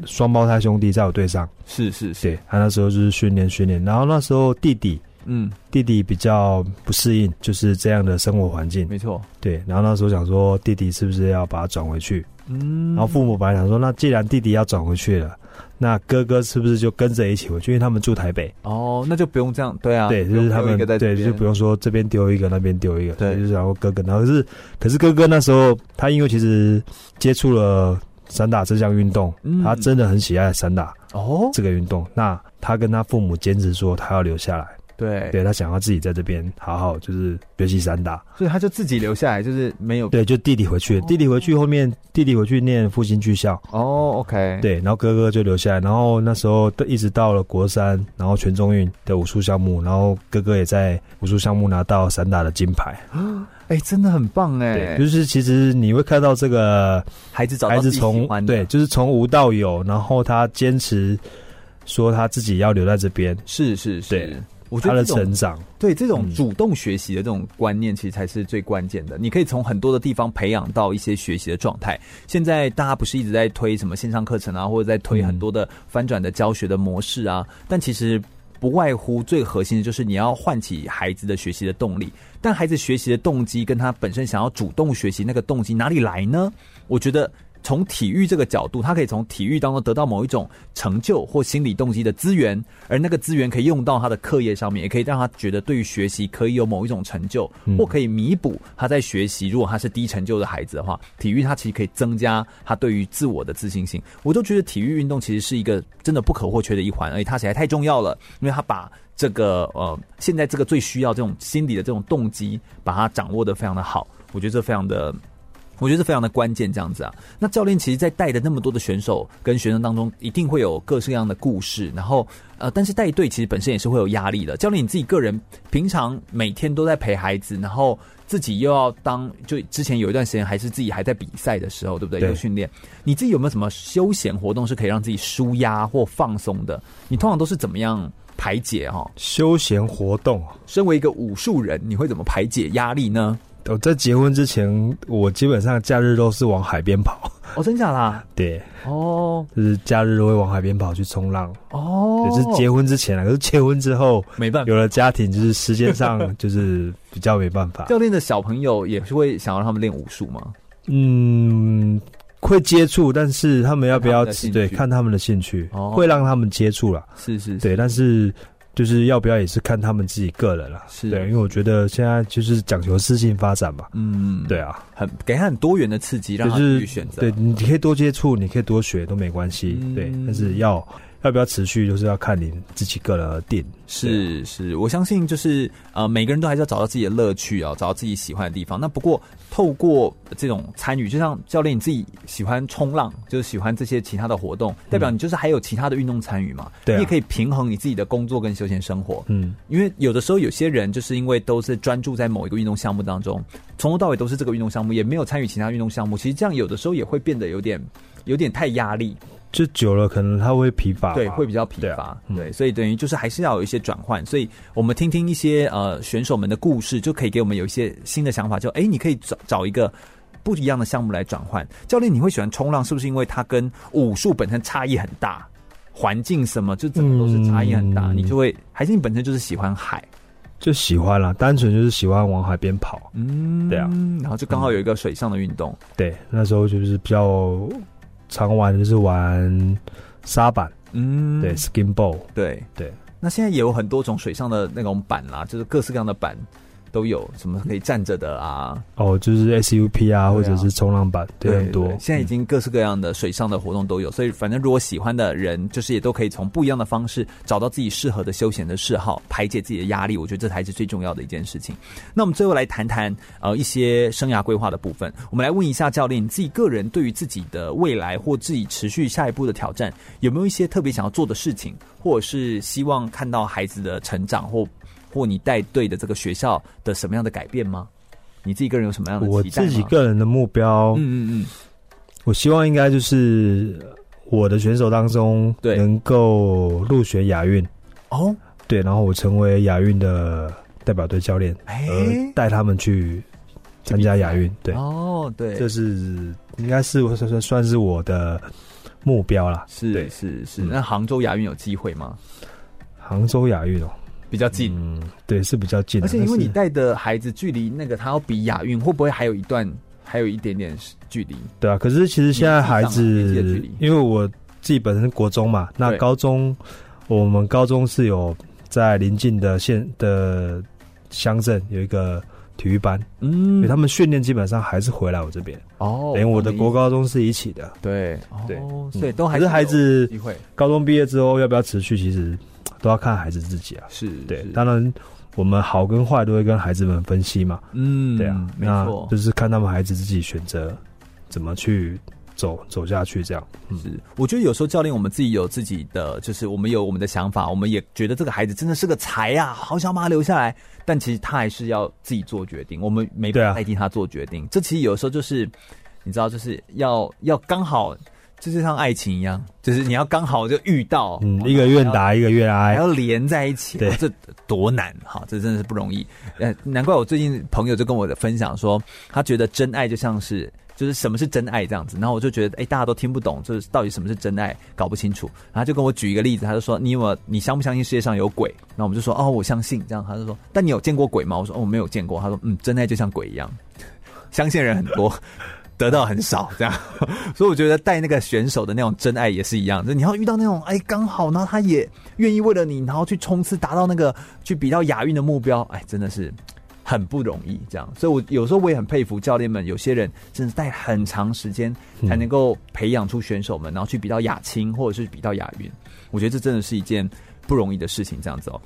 双胞胎兄弟在我队上，是是是，他那时候就是训练训练，然后那时候弟弟，嗯，弟弟比较不适应，就是这样的生活环境，没错，对，然后那时候想说弟弟是不是要把他转回去，嗯，然后父母本来想说，那既然弟弟要转回去了。那哥哥是不是就跟着一起回去？因为他们住台北哦，那就不用这样，对啊，对，就是他们对，就不用说这边丢一个，那边丢一个，对，就是然后哥哥，然后可是可是哥哥那时候他因为其实接触了散打这项运动，嗯，他真的很喜爱散打哦这个运动，那他跟他父母坚持说他要留下来。对，对他想要自己在这边好好就是学习散打，所以他就自己留下来，就是没有对，就弟弟回去，弟弟回去后面弟弟回去念复兴剧校。哦，OK，对，然后哥哥就留下来，然后那时候一直到了国三，然后全中运的武术项目，然后哥哥也在武术项目拿到散打的金牌，哎，真的很棒哎，就是其实你会看到这个孩子找孩子从对，就是从无到有，然后他坚持说他自己要留在这边，是是是。我觉得他的成长，对这种主动学习的这种观念，其实才是最关键的。你可以从很多的地方培养到一些学习的状态。现在大家不是一直在推什么线上课程啊，或者在推很多的翻转的教学的模式啊？但其实不外乎最核心的就是你要唤起孩子的学习的动力。但孩子学习的动机跟他本身想要主动学习那个动机哪里来呢？我觉得。从体育这个角度，他可以从体育当中得到某一种成就或心理动机的资源，而那个资源可以用到他的课业上面，也可以让他觉得对于学习可以有某一种成就，或可以弥补他在学习。如果他是低成就的孩子的话，体育他其实可以增加他对于自我的自信心。我都觉得体育运动其实是一个真的不可或缺的一环，而且它实在太重要了，因为他把这个呃现在这个最需要这种心理的这种动机，把它掌握的非常的好。我觉得这非常的。我觉得是非常的关键，这样子啊。那教练其实，在带的那么多的选手跟学生当中，一定会有各式各样的故事。然后，呃，但是带队其实本身也是会有压力的。教练你自己个人，平常每天都在陪孩子，然后自己又要当，就之前有一段时间还是自己还在比赛的时候，对不对？有训练，你自己有没有什么休闲活动是可以让自己舒压或放松的？你通常都是怎么样排解？哈，休闲活动，身为一个武术人，你会怎么排解压力呢？我在结婚之前，我基本上假日都是往海边跑。哦，真假啦？对，哦，就是假日都会往海边跑去冲浪。哦，也，是结婚之前啊，可是结婚之后没办法，有了家庭，就是时间上就是比较没办法。教练的小朋友也是会想要让他们练武术吗？嗯，会接触，但是他们要不要？对，看他们的兴趣，哦、会让他们接触了。是是，是，对，但是。就是要不要也是看他们自己个人了，是对，因为我觉得现在就是讲求自信发展嘛，嗯，对啊，很给他很多元的刺激，让他去选择，对，你可以多接触，你可以多学都没关系，嗯、对，但是要。要不要持续，就是要看你自己个人而定。是是，我相信就是呃，每个人都还是要找到自己的乐趣啊，找到自己喜欢的地方。那不过透过这种参与，就像教练你自己喜欢冲浪，就是喜欢这些其他的活动，代表你就是还有其他的运动参与嘛？对、嗯，你也可以平衡你自己的工作跟休闲生活。嗯，因为有的时候有些人就是因为都是专注在某一个运动项目当中，从头到尾都是这个运动项目，也没有参与其他运动项目。其实这样有的时候也会变得有点有点太压力。就久了，可能他会疲乏，对，会比较疲乏，对，啊嗯、对，所以等于就是还是要有一些转换。所以我们听听一些呃选手们的故事，就可以给我们有一些新的想法。就哎，你可以找找一个不一样的项目来转换。教练，你会喜欢冲浪，是不是因为它跟武术本身差异很大，环境什么就怎么都是差异很大，嗯、你就会还是你本身就是喜欢海，就喜欢啦，单纯就是喜欢往海边跑。嗯，对啊，然后就刚好有一个水上的运动，嗯、对，那时候就是比较。常玩就是玩沙板，嗯，对，skin ball，对对。那现在也有很多种水上的那种板啦，就是各式各样的板。都有什么可以站着的啊？哦，就是 SUP 啊，啊或者是冲浪板，对，很多。现在已经各式各样的水上的活动都有，嗯、所以反正如果喜欢的人，就是也都可以从不一样的方式找到自己适合的休闲的嗜好，排解自己的压力。我觉得这才是最重要的一件事情。那我们最后来谈谈呃一些生涯规划的部分。我们来问一下教练，你自己个人对于自己的未来或自己持续下一步的挑战，有没有一些特别想要做的事情，或者是希望看到孩子的成长或？或你带队的这个学校的什么样的改变吗？你自己个人有什么样的？我自己个人的目标，嗯嗯嗯，我希望应该就是我的选手当中，对能够入选亚运哦，对，然后我成为亚运的代表队教练，哎，带他们去参加亚运，对，哦，对，这是应该是算算算是我的目标啦。是是是，那杭州亚运有机会吗？杭州亚运哦。比较近，嗯，对，是比较近。而且因为你带的孩子距离那个他要比亚运，会不会还有一段，还有一点点距离？对啊，可是其实现在孩子，因为我自己本身是国中嘛，那高中我们高中是有在邻近的县的乡镇有一个体育班，嗯，所以他们训练基本上还是回来我这边哦，等于我的国高中是一起的，对。对，所以都还是孩子高中毕业之后要不要持续，其实。都要看孩子自己啊，是对，当然我们好跟坏都会跟孩子们分析嘛，嗯，对啊，没错，就是看他们孩子自己选择怎么去走走下去，这样。嗯，是，我觉得有时候教练我们自己有自己的，就是我们有我们的想法，我们也觉得这个孩子真的是个才呀，好想把他留下来，但其实他还是要自己做决定，我们没办法代替他做决定。这其实有时候就是你知道，就是要要刚好。这就像爱情一样，就是你要刚好就遇到，嗯，一个愿打，一个愿挨，还要连在一起，对，这多难哈，这真的是不容易。呃，难怪我最近朋友就跟我的分享说，他觉得真爱就像是。就是什么是真爱这样子，然后我就觉得，哎，大家都听不懂，就是到底什么是真爱，搞不清楚。然后就跟我举一个例子，他就说，你有没有，你相不相信世界上有鬼？然后我们就说，哦，我相信。这样他就说，但你有见过鬼吗？我说，哦，我没有见过。他说，嗯，真爱就像鬼一样，相信人很多，得到很少，这样。所以我觉得带那个选手的那种真爱也是一样，就你要遇到那种，哎，刚好，然后他也愿意为了你，然后去冲刺，达到那个去比到亚运的目标，哎，真的是。很不容易，这样，所以我有时候我也很佩服教练们，有些人真的带很长时间才能够培养出选手们，然后去比到亚青或者是比到亚运，我觉得这真的是一件不容易的事情，这样子哦。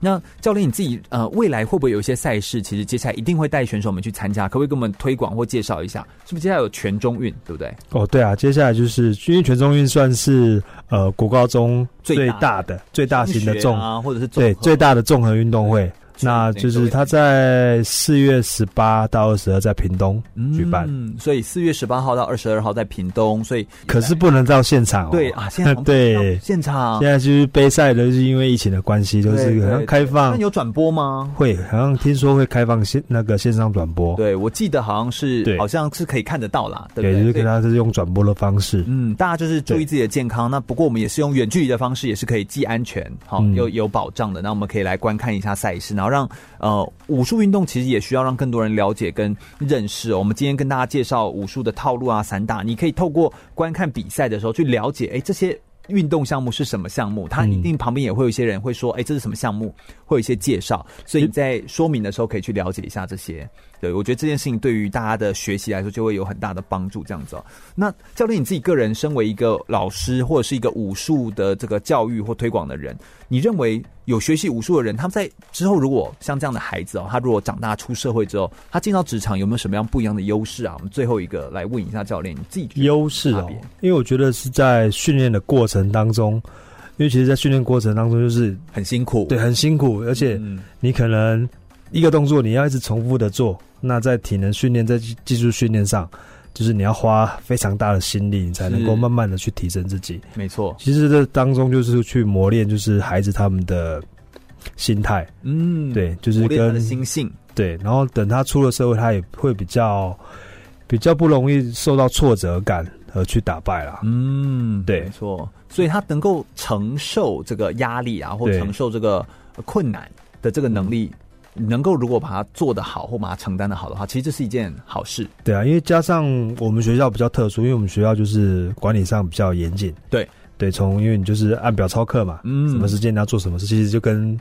那教练你自己呃，未来会不会有一些赛事，其实接下来一定会带选手们去参加，可不可以给我们推广或介绍一下？是不是接下来有全中运，对不对？哦，对啊，接下来就是因为全中运算是呃国高中最大的最大型的综啊，或者是对最大的综合运动会。那就是他在四月十八到二十二在屏东举办，嗯，所以四月十八号到二十二号在屏东，所以可是不能到现场哦。对啊，现在对现场，现在就是杯赛的，就是因为疫情的关系，就是好像开放。那有转播吗？会，好像听说会开放线那个线上转播。对，我记得好像是，好像是可以看得到啦。对，就是跟他是用转播的方式。嗯，大家就是注意自己的健康。那不过我们也是用远距离的方式，也是可以既安全，好又有保障的。那我们可以来观看一下赛事，然后让呃。武术运动其实也需要让更多人了解跟认识哦。我们今天跟大家介绍武术的套路啊、散打，你可以透过观看比赛的时候去了解，哎，这些运动项目是什么项目？他一定旁边也会有一些人会说，哎，这是什么项目？会有一些介绍，所以你在说明的时候可以去了解一下这些。对，我觉得这件事情对于大家的学习来说就会有很大的帮助。这样子哦，那教练你自己个人身为一个老师或者是一个武术的这个教育或推广的人，你认为有学习武术的人，他们在之后如果像这样的孩子哦，他如果长大出社会之后，他进到职场有没有什么样不一样的优势啊？我们最后一个来问一下教练，你自己优势哦，因为我觉得是在训练的过程当中，因为其实，在训练过程当中就是很辛苦，对，很辛苦，而且你可能一个动作你要一直重复的做。那在体能训练、在技术训练上，就是你要花非常大的心力，你才能够慢慢的去提升自己。没错，其实这当中就是去磨练，就是孩子他们的心态。嗯，对，就是跟心性。对，然后等他出了社会，他也会比较比较不容易受到挫折感而去打败啦。嗯，对，没错，所以他能够承受这个压力啊，或承受这个困难的这个能力。能够如果把它做得好，或把它承担的好的话，其实这是一件好事。对啊，因为加上我们学校比较特殊，因为我们学校就是管理上比较严谨。对对，从因为你就是按表操课嘛，嗯，什么时间你要做什么事，其实就跟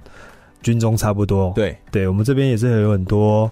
军中差不多。对对，我们这边也是有很多，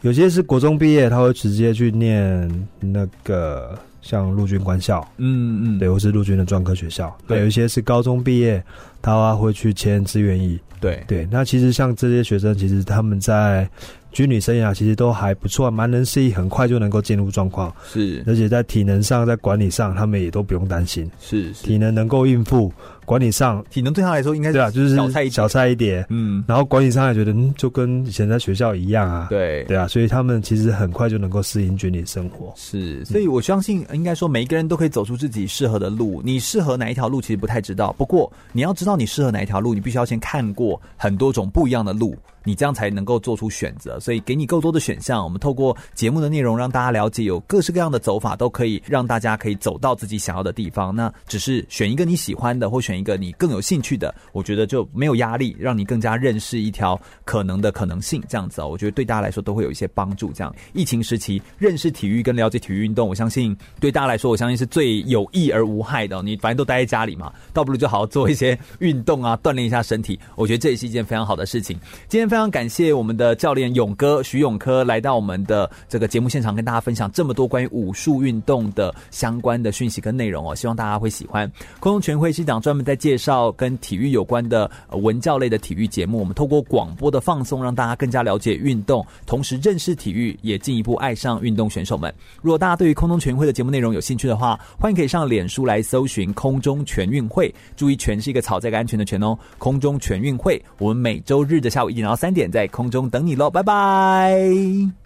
有些是国中毕业，他会直接去念那个像陆军官校，嗯嗯，对，或是陆军的专科学校。对，有一些是高中毕业，他会去签志愿役。对对，那其实像这些学生，其实他们在军旅生涯其实都还不错，蛮能适应，很快就能够进入状况。是，而且在体能上，在管理上，他们也都不用担心。是，体能能够应付。管理上，体能对他来说应该是对啊，就是小菜一小菜一碟。嗯，然后管理上也觉得，嗯，就跟以前在学校一样啊。对对啊，所以他们其实很快就能够适应军旅生活。是，所以我相信，应该说每一个人都可以走出自己适合的路。你适合哪一条路，其实不太知道。不过你要知道你适合哪一条路，你必须要先看过很多种不一样的路。你这样才能够做出选择，所以给你够多的选项。我们透过节目的内容让大家了解，有各式各样的走法，都可以让大家可以走到自己想要的地方。那只是选一个你喜欢的，或选一个你更有兴趣的，我觉得就没有压力，让你更加认识一条可能的可能性。这样子哦，我觉得对大家来说都会有一些帮助。这样疫情时期认识体育跟了解体育运动，我相信对大家来说，我相信是最有益而无害的。你反正都待在家里嘛，倒不如就好好做一些运动啊，锻炼一下身体。我觉得这也是一件非常好的事情。今天非常感谢我们的教练勇哥徐永科来到我们的这个节目现场，跟大家分享这么多关于武术运动的相关的讯息跟内容哦，希望大家会喜欢。空中全会是一档专门在介绍跟体育有关的文教类的体育节目，我们透过广播的放松，让大家更加了解运动，同时认识体育，也进一步爱上运动选手们。如果大家对于空中全运会的节目内容有兴趣的话，欢迎可以上脸书来搜寻空中全运会，注意“全”是一个草，这个安全的“全”哦。空中全运会，我们每周日的下午一点到三点在。空中等你喽，拜拜。